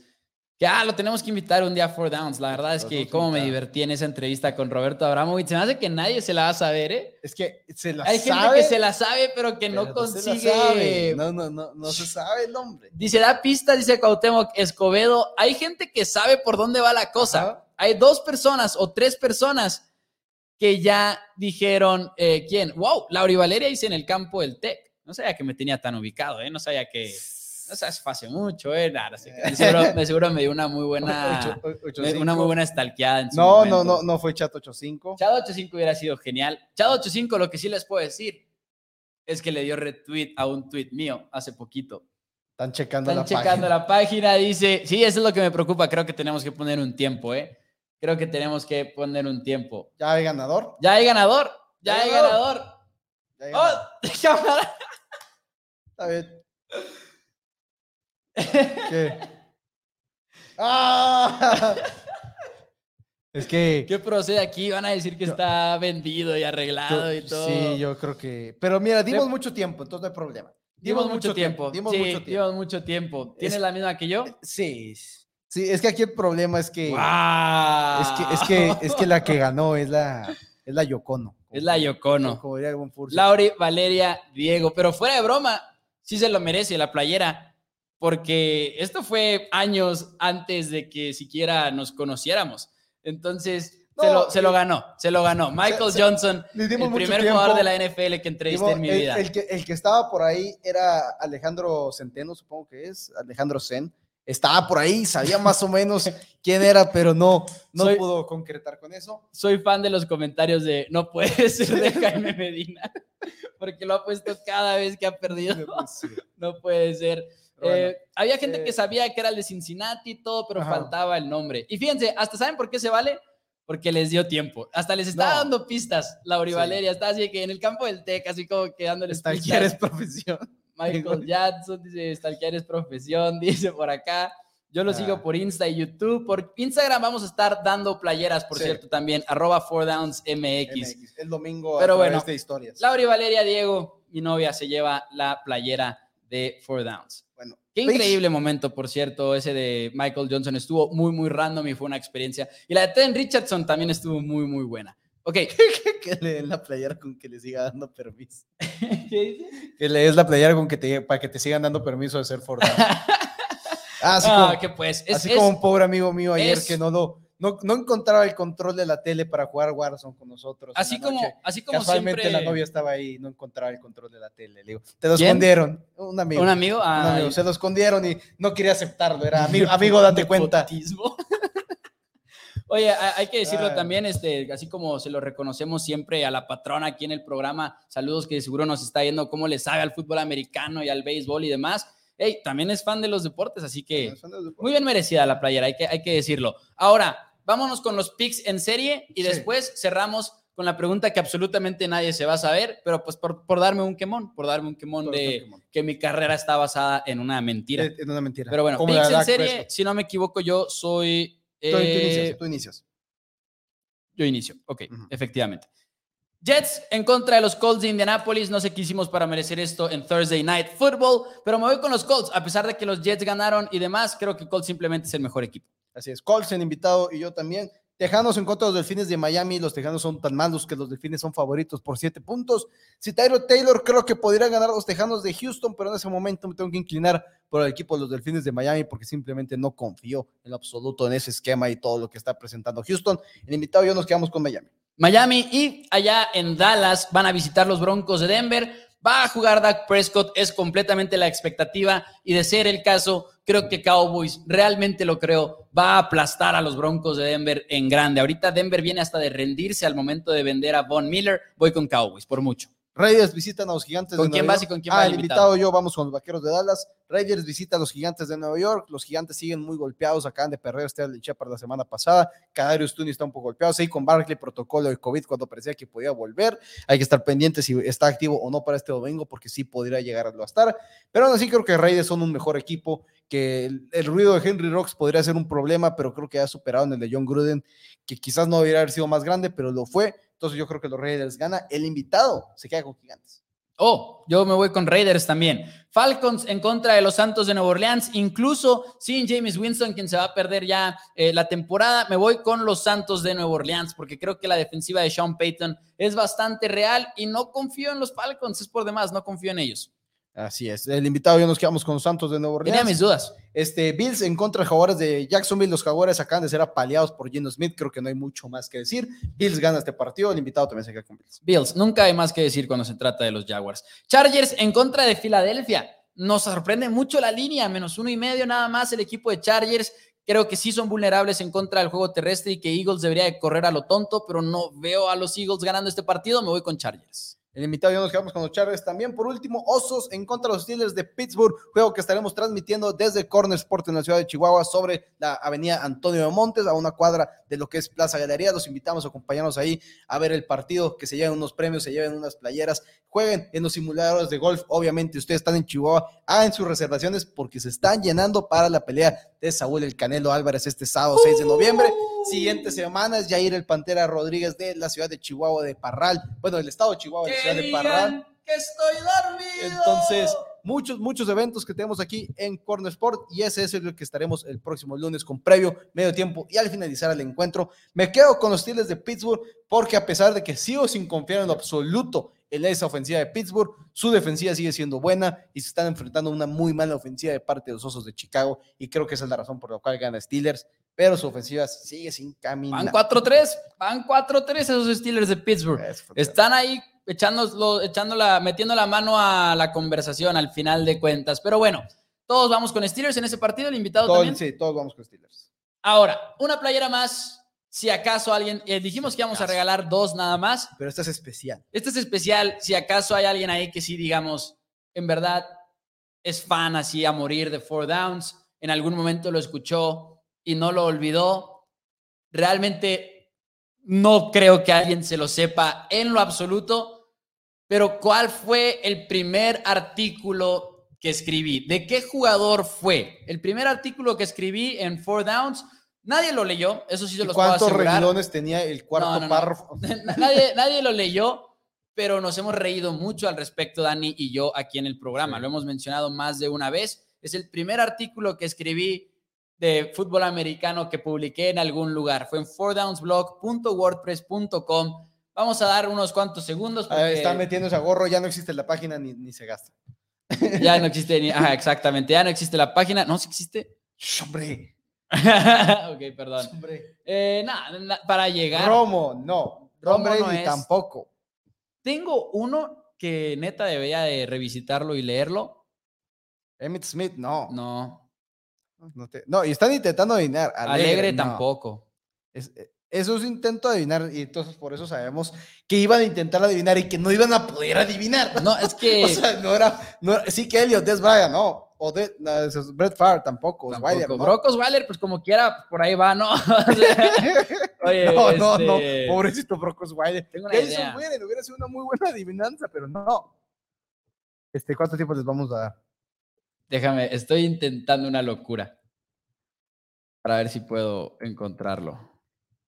Que, ah, lo tenemos que invitar un día a Four Downs. La verdad es que cómo me divertí en esa entrevista con Roberto Abramowitz. Se me hace que nadie se la va a saber, ¿eh? Es que se la Hay sabe. gente que se la sabe, pero que no pero consigue. sabe. No, no, no, no se sabe el nombre. Dice, da pista, dice Cuauhtémoc Escobedo. Hay gente que sabe por dónde va la cosa. Ajá. Hay dos personas o tres personas que ya dijeron, eh, ¿quién? Wow, Lauri Valeria dice en el campo del TEC. No sabía que me tenía tan ubicado, ¿eh? No sabía que... No sabes, fue hace mucho, ¿eh? Nada, sé qué. de, seguro, de seguro me dio una muy buena... Ocho- ocho- ocho me- cinco. una muy buena estalqueada en su No, no, momento. no, no fue Chat 85. Chado 85 hubiera sido genial. Chado 85, lo que sí les puedo decir es que le dio retweet a un tweet mío hace poquito. Están checando Están la checando página. la página, dice, sí, eso es lo que me preocupa, creo que tenemos que poner un tiempo, ¿eh? Creo que tenemos que poner un tiempo. Ya hay ganador. Ya hay ganador, ya Ya hay hay ganador. Ya hay ¡Oh! ganador. Está bien. ¿Qué? ¡Ah! Es que. ¿Qué procede aquí? Van a decir que Yo- está vendido y arreglado yo- y todo. Sí, yo creo que. Pero mira, dimos mucho tiempo, entonces no hay problema. Dimos mucho tiempo. Dimos sí, mucho tiempo. dimos mucho tiempo. ¿Tienes Es- la misma que yo? Sí. Sí, es que aquí el problema es que. Es que, es que, es que la que ganó es la, es la Yocono. Es la Yocono. Como diría. Lauri, Valeria, Diego. Pero fuera de broma, sí se lo merece la playera. Porque esto fue años antes de que siquiera nos conociéramos. Entonces, se, lo, se lo y- ganó. Se lo ganó. Michael se- Johnson, el primer tiempo. jugador de la NFL que entrevisté Dimos- en mi el, vida. el que, el que estaba por ahí era Alejandro Centeno, supongo que es. Alejandro Zen. Estaba por ahí, sabía más o menos quién era, pero no, no Soy- pudo concretar con eso. Soy fan de los comentarios de no puede ser de Jaime Medina. Porque lo ha puesto cada vez que ha perdido. No puede ser. Eh, había gente eh, que sabía que era el de Cincinnati y todo, pero Ajá. faltaba el nombre. Y fíjense, hasta saben por qué se vale, porque les dio tiempo. Hasta les estaba No. dando pistas. Lauri Sí. Valeria está así que en el campo del TEC, así como que dándoles Stalkear es profesión. Michael Jackson dice, stalkear es profesión, dice por acá. Yo lo Ah. sigo por Insta y YouTube. Por Instagram vamos a estar dando playeras, por Sí. cierto, también. Arroba 4downsmx. MX, El domingo Pero a bueno, de historias. Lauri Valeria Diego, mi novia, se lleva la playera de 4downs. Qué Pix. increíble momento, por cierto, ese de Michael Johnson estuvo muy, muy random y fue una experiencia. Y la de Trent Richardson también estuvo muy, muy buena. Ok. que le den la playera con que le siga dando permiso. ¿Qué dice? Que le des la playera con que te, para que te sigan dando permiso de ser así, Ah, como, que pues. Es, así es- como un pobre amigo mío ayer es- que no lo no, no encontraba el control de la tele para jugar Warzone con nosotros. así como, noche. así como Casualmente siempre. la novia estaba ahí y no encontraba el control de la tele. Le digo, te lo ¿Quién? escondieron. Un amigo. Un amigo. Un amigo, Ay, Se lo escondieron y no quería aceptarlo. Era amigo, amigo date cuenta. Oye, hay que decirlo Ah. también, este, así como se lo reconocemos siempre a la patrona aquí en el programa, saludos que seguro nos está viendo cómo le sabe al fútbol americano y al béisbol y demás. Hey, también es fan de los deportes, así que muy bien merecida la playera, hay que, hay que decirlo. Ahora, vámonos con los picks en serie y Sí. después cerramos con la pregunta que absolutamente nadie se va a saber, pero pues por, por darme un quemón, por darme un quemón Por de quemón. que mi carrera está basada en una mentira. Es es una mentira. Pero bueno, picks en serie, Prescott. si no me equivoco, yo soy... Tú, tú eh, inicias, tú inicias. yo inicio, ok, efectivamente. Jets en contra de los Colts de Indianapolis. No sé qué hicimos para merecer esto en Thursday Night Football, pero me voy con los Colts. A pesar de que los Jets ganaron y demás, creo que Colts simplemente es el mejor equipo. Así es, Colts en invitado y yo también. Tejanos en contra de los Delfines de Miami. Los Tejanos son tan malos que los Delfines son favoritos por siete puntos. Si Tyro Taylor creo que podría ganar los Tejanos de Houston, pero en ese momento me tengo que inclinar por el equipo de los Delfines de Miami porque simplemente no confío en absoluto en ese esquema y todo lo que está presentando Houston. En invitado y yo nos quedamos con Miami. Miami y allá en Dallas van a visitar los Broncos de Denver. Va a jugar Dak Prescott, es completamente la expectativa y de ser el caso, creo que Cowboys, realmente lo creo, va a aplastar a los Broncos de Denver en grande. Ahorita Denver viene hasta de rendirse al momento de vender a Von Miller. Voy con Cowboys, por mucho. Raiders visitan a los gigantes ¿Con de quién Nueva vas y York. con quién ah, va el invitado? invitado yo vamos con los vaqueros de Dallas. Raiders visita a los gigantes de Nueva York. Los gigantes siguen muy golpeados. Acaban de perder Stanley Shepard la semana pasada. Kadarius Tooney está un poco golpeado. Sí, con Barkley, protocolo de COVID cuando parecía que podía volver. Hay que estar pendientes si está activo o no para este domingo, porque sí podría llegar a estar. Pero aún así creo que Raiders son un mejor equipo. Que el, el ruido de Henry Rocks podría ser un problema, pero creo que ha superado en el de John Gruden, que quizás no debería haber sido más grande, pero lo fue. Entonces yo creo que los Raiders gana. El invitado se queda con gigantes. Oh, yo me voy con Raiders también. Falcons en contra de los Santos de Nueva Orleans, incluso sin James Winston, quien se va a perder ya eh, la temporada. Me voy con los Santos de Nueva Orleans porque creo que la defensiva de Sean Payton es bastante real y no confío en los Falcons, es por demás, no confío en ellos. Así es. El invitado yo nos quedamos con Santos de Tenía Orleans. mis dudas. Este, Bills en contra de Jaguares de Jacksonville. Los Jaguares acaban de ser apaleados por Geno Smith. Creo que no hay mucho más que decir. Bills gana este partido. El invitado también se queda con Bills. Bills, nunca hay más que decir cuando se trata de los Jaguars. Chargers en contra de Filadelfia. Nos sorprende mucho la línea, menos uno y medio nada más el equipo de Chargers. Creo que sí son vulnerables en contra del juego terrestre y que Eagles debería de correr a lo tonto, pero no veo a los Eagles ganando este partido. Me voy con Chargers. El invitado ya nos quedamos con los Chargers también. Por último, Osos en contra de los Steelers de Pittsburgh, juego que estaremos transmitiendo desde Corner Sport en la ciudad de Chihuahua sobre la avenida Antonio de Montes, a una cuadra de lo que es Plaza Galería. Los invitamos a acompañarnos ahí a ver el partido, que se lleven unos premios, se lleven unas playeras, jueguen en los simuladores de golf. Obviamente, ustedes están en Chihuahua, hagan sus reservaciones porque se están llenando para la pelea de Saúl el Canelo Álvarez este sábado 6 de noviembre. Siguiente semana es Jair el Pantera Rodríguez de la ciudad de Chihuahua de Parral, bueno, del estado de Chihuahua, de la ciudad de Parral. que estoy dormido. Entonces, muchos, muchos eventos que tenemos aquí en Corner Sport y ese es el que estaremos el próximo lunes con previo, medio tiempo y al finalizar el encuentro. Me quedo con los Steelers de Pittsburgh porque a pesar de que sigo sin confiar en lo absoluto en esa ofensiva de Pittsburgh, su defensiva sigue siendo buena y se están enfrentando a una muy mala ofensiva de parte de los Osos de Chicago y creo que esa es la razón por la cual gana Steelers, pero su ofensiva sigue sin caminar. Van 4-3, van 4-3 esos Steelers de Pittsburgh. Están ahí echándolo, echándola, metiendo la mano a la conversación al final de cuentas. Pero bueno, todos vamos con Steelers en ese partido, el invitado Todo- también. sí, todos vamos con Steelers. Ahora, una playera más. Si acaso alguien, eh, dijimos que íbamos a regalar dos nada más. Pero esta es especial. Este es especial. Si acaso hay alguien ahí que sí, digamos, en verdad es fan así a morir de Four Downs, en algún momento lo escuchó y no lo olvidó. Realmente no creo que alguien se lo sepa en lo absoluto, pero ¿cuál fue el primer artículo que escribí? ¿De qué jugador fue? El primer artículo que escribí en Four Downs, nadie lo leyó, eso sí se ¿Y los puedo ¿Cuántos renglones tenía el cuarto No, no, no. párrafo? nadie, nadie lo leyó, pero nos hemos reído mucho al respecto, Dani y yo, aquí en el programa. Sí. Lo hemos mencionado más de una vez. Es el primer artículo que escribí de fútbol americano que publiqué en algún lugar. Fue en fourdownsblog.wordpress.com. Vamos a dar unos cuantos segundos Ah, porque Está metiendo ese gorro, ya no existe la página ni, ni se gasta. ya no existe ni... Ajá, exactamente. Ya no existe la página. No, sí existe. Hombre, ok, perdón. hombre. Eh, nada, na- para llegar... Romo, no. Romo Romo no es. tampoco. Tengo uno que neta debería de revisitarlo y leerlo. Emmett Smith, no. No. No, te- no, y están intentando adivinar. Alegre, no. tampoco. Es, eh, eso es intento de adivinar y entonces por eso sabemos que iban a intentar adivinar y que no iban a poder adivinar. No, es que... o sea, no era, no sí que Elliot, Des Bryant, no. O de, no, es Brett Favre tampoco. Tampoco. Osweiler, ¿no? Brock Osweiler, pues como quiera, por ahí va, ¿no? Oye, no, no, no, este, pobrecito Brock Osweiler. Tengo una idea. Hubiera sido una muy buena adivinanza, pero no. Este, ¿Cuánto tiempo les vamos a dar? Déjame, estoy intentando una locura. Para ver si puedo encontrarlo.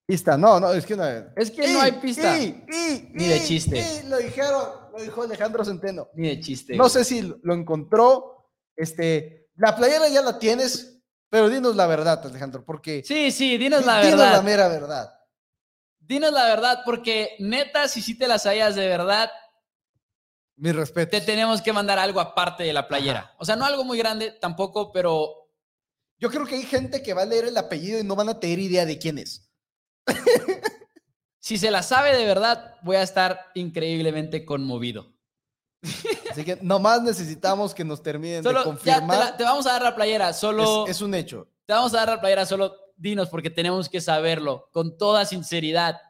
Pista, no, no, es que no. Es que no hay pista. y- y- Ni de chiste. lo dijeron, lo dijo Alejandro Centeno. Ni de chiste. No sé si lo encontró. Este, la playera ya la tienes, pero dinos la verdad, Alejandro, porque Sí, sí, dinos la dinos verdad. la mera verdad. Dinos la verdad, porque neta, si sí te la sabías de verdad, Mi respeto. te tenemos que mandar algo aparte de la playera. O sea, no algo muy grande tampoco, pero Yo creo que hay gente que va a leer el apellido y no van a tener idea de quién es. si se la sabe de verdad, voy a estar increíblemente conmovido. Así que nomás necesitamos que nos terminen Solo, de ya te, confirmar. la- te vamos a dar la playera, solo es, es un hecho. te vamos a dar la playera, solo dinos porque tenemos que saberlo con toda sinceridad.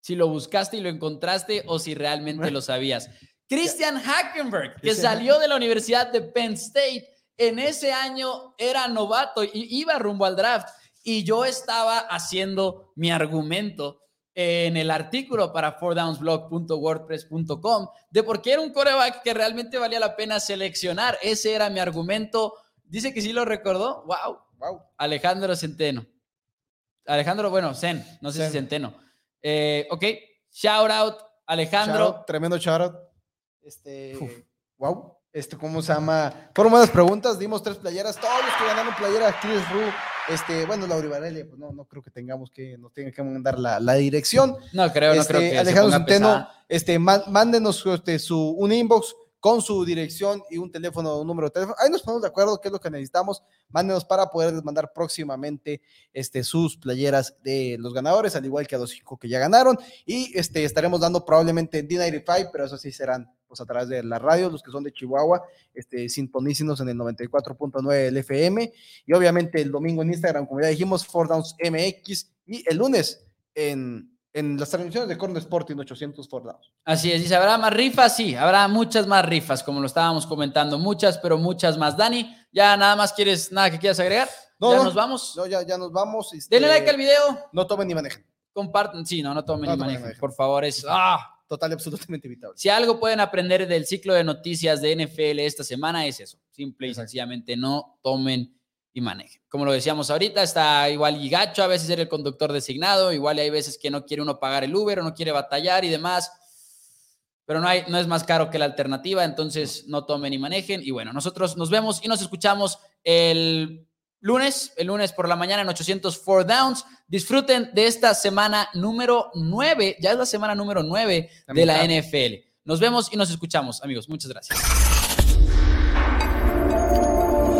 Si lo buscaste y lo encontraste o si realmente lo sabías. Christian Hackenberg, que salió de la Universidad de Penn State, en ese año era novato y iba rumbo al draft. Y yo estaba haciendo mi argumento en el artículo para fourdownsblog.wordpress.com de por qué era un coreback que realmente valía la pena seleccionar. Ese era mi argumento. Dice que sí lo recordó. ¡Wow! Wow. Alejandro Centeno. Alejandro, bueno, Zen, no sé Zen. si Centeno. Eh, ok, shout out, Alejandro. Tremendo shoutout. Este, Uf. wow. Este, ¿cómo se llama? Fueron buenas preguntas, dimos tres playeras, todos los que ganaron playera, Chris Ru, este, bueno, Lauri Varela, pues no, no creo que tengamos que, nos tengan que mandar la, la dirección. No creo, no Este, creo que se Alejandro Centeno, pesada. este, má- mándenos este, su, un inbox con su dirección y un teléfono, un número de teléfono. Ahí nos ponemos de acuerdo qué es lo que necesitamos. Mándenos para poder mandar próximamente este, sus playeras de los ganadores, al igual que a los cinco que ya ganaron. Y este, estaremos dando probablemente en D95, pero eso sí serán pues, a través de la radio, los que son de Chihuahua, este, sintonícenos en el 94.9 del FM. Y obviamente el domingo en Instagram, como ya dijimos, Four Downs MX. Y el lunes en, en las transmisiones de Corner Sporting 800 Four Downs. Así es, dice, ¿habrá más rifas? Sí, habrá muchas más rifas, como lo estábamos comentando, muchas, pero muchas más. Dani, ¿ya nada más quieres, nada que quieras agregar? No, ¿Ya no. nos vamos? No, ya, ya nos vamos. este, Denle like al video, No tomen ni manejen. compartan, sí, no, no tomen No ni manejen, manejen. por favor, es... ¡Ah! Total y absolutamente evitable. Si algo pueden aprender del ciclo de noticias de NFL esta semana es eso. Simple y Exacto. sencillamente no tomen y manejen. Como lo decíamos ahorita, está igual y gacho a veces ser el conductor designado, igual hay veces que no quiere uno pagar el Uber o no quiere batallar y demás. Pero no, hay, no es más caro que la alternativa, entonces no tomen y manejen. Y bueno, nosotros nos vemos y nos escuchamos el lunes, el lunes por la mañana en 804 Downs. Disfruten de esta semana número 9, ya es la semana número 9 de la. NFL. Nos vemos y nos escuchamos, amigos. Muchas gracias.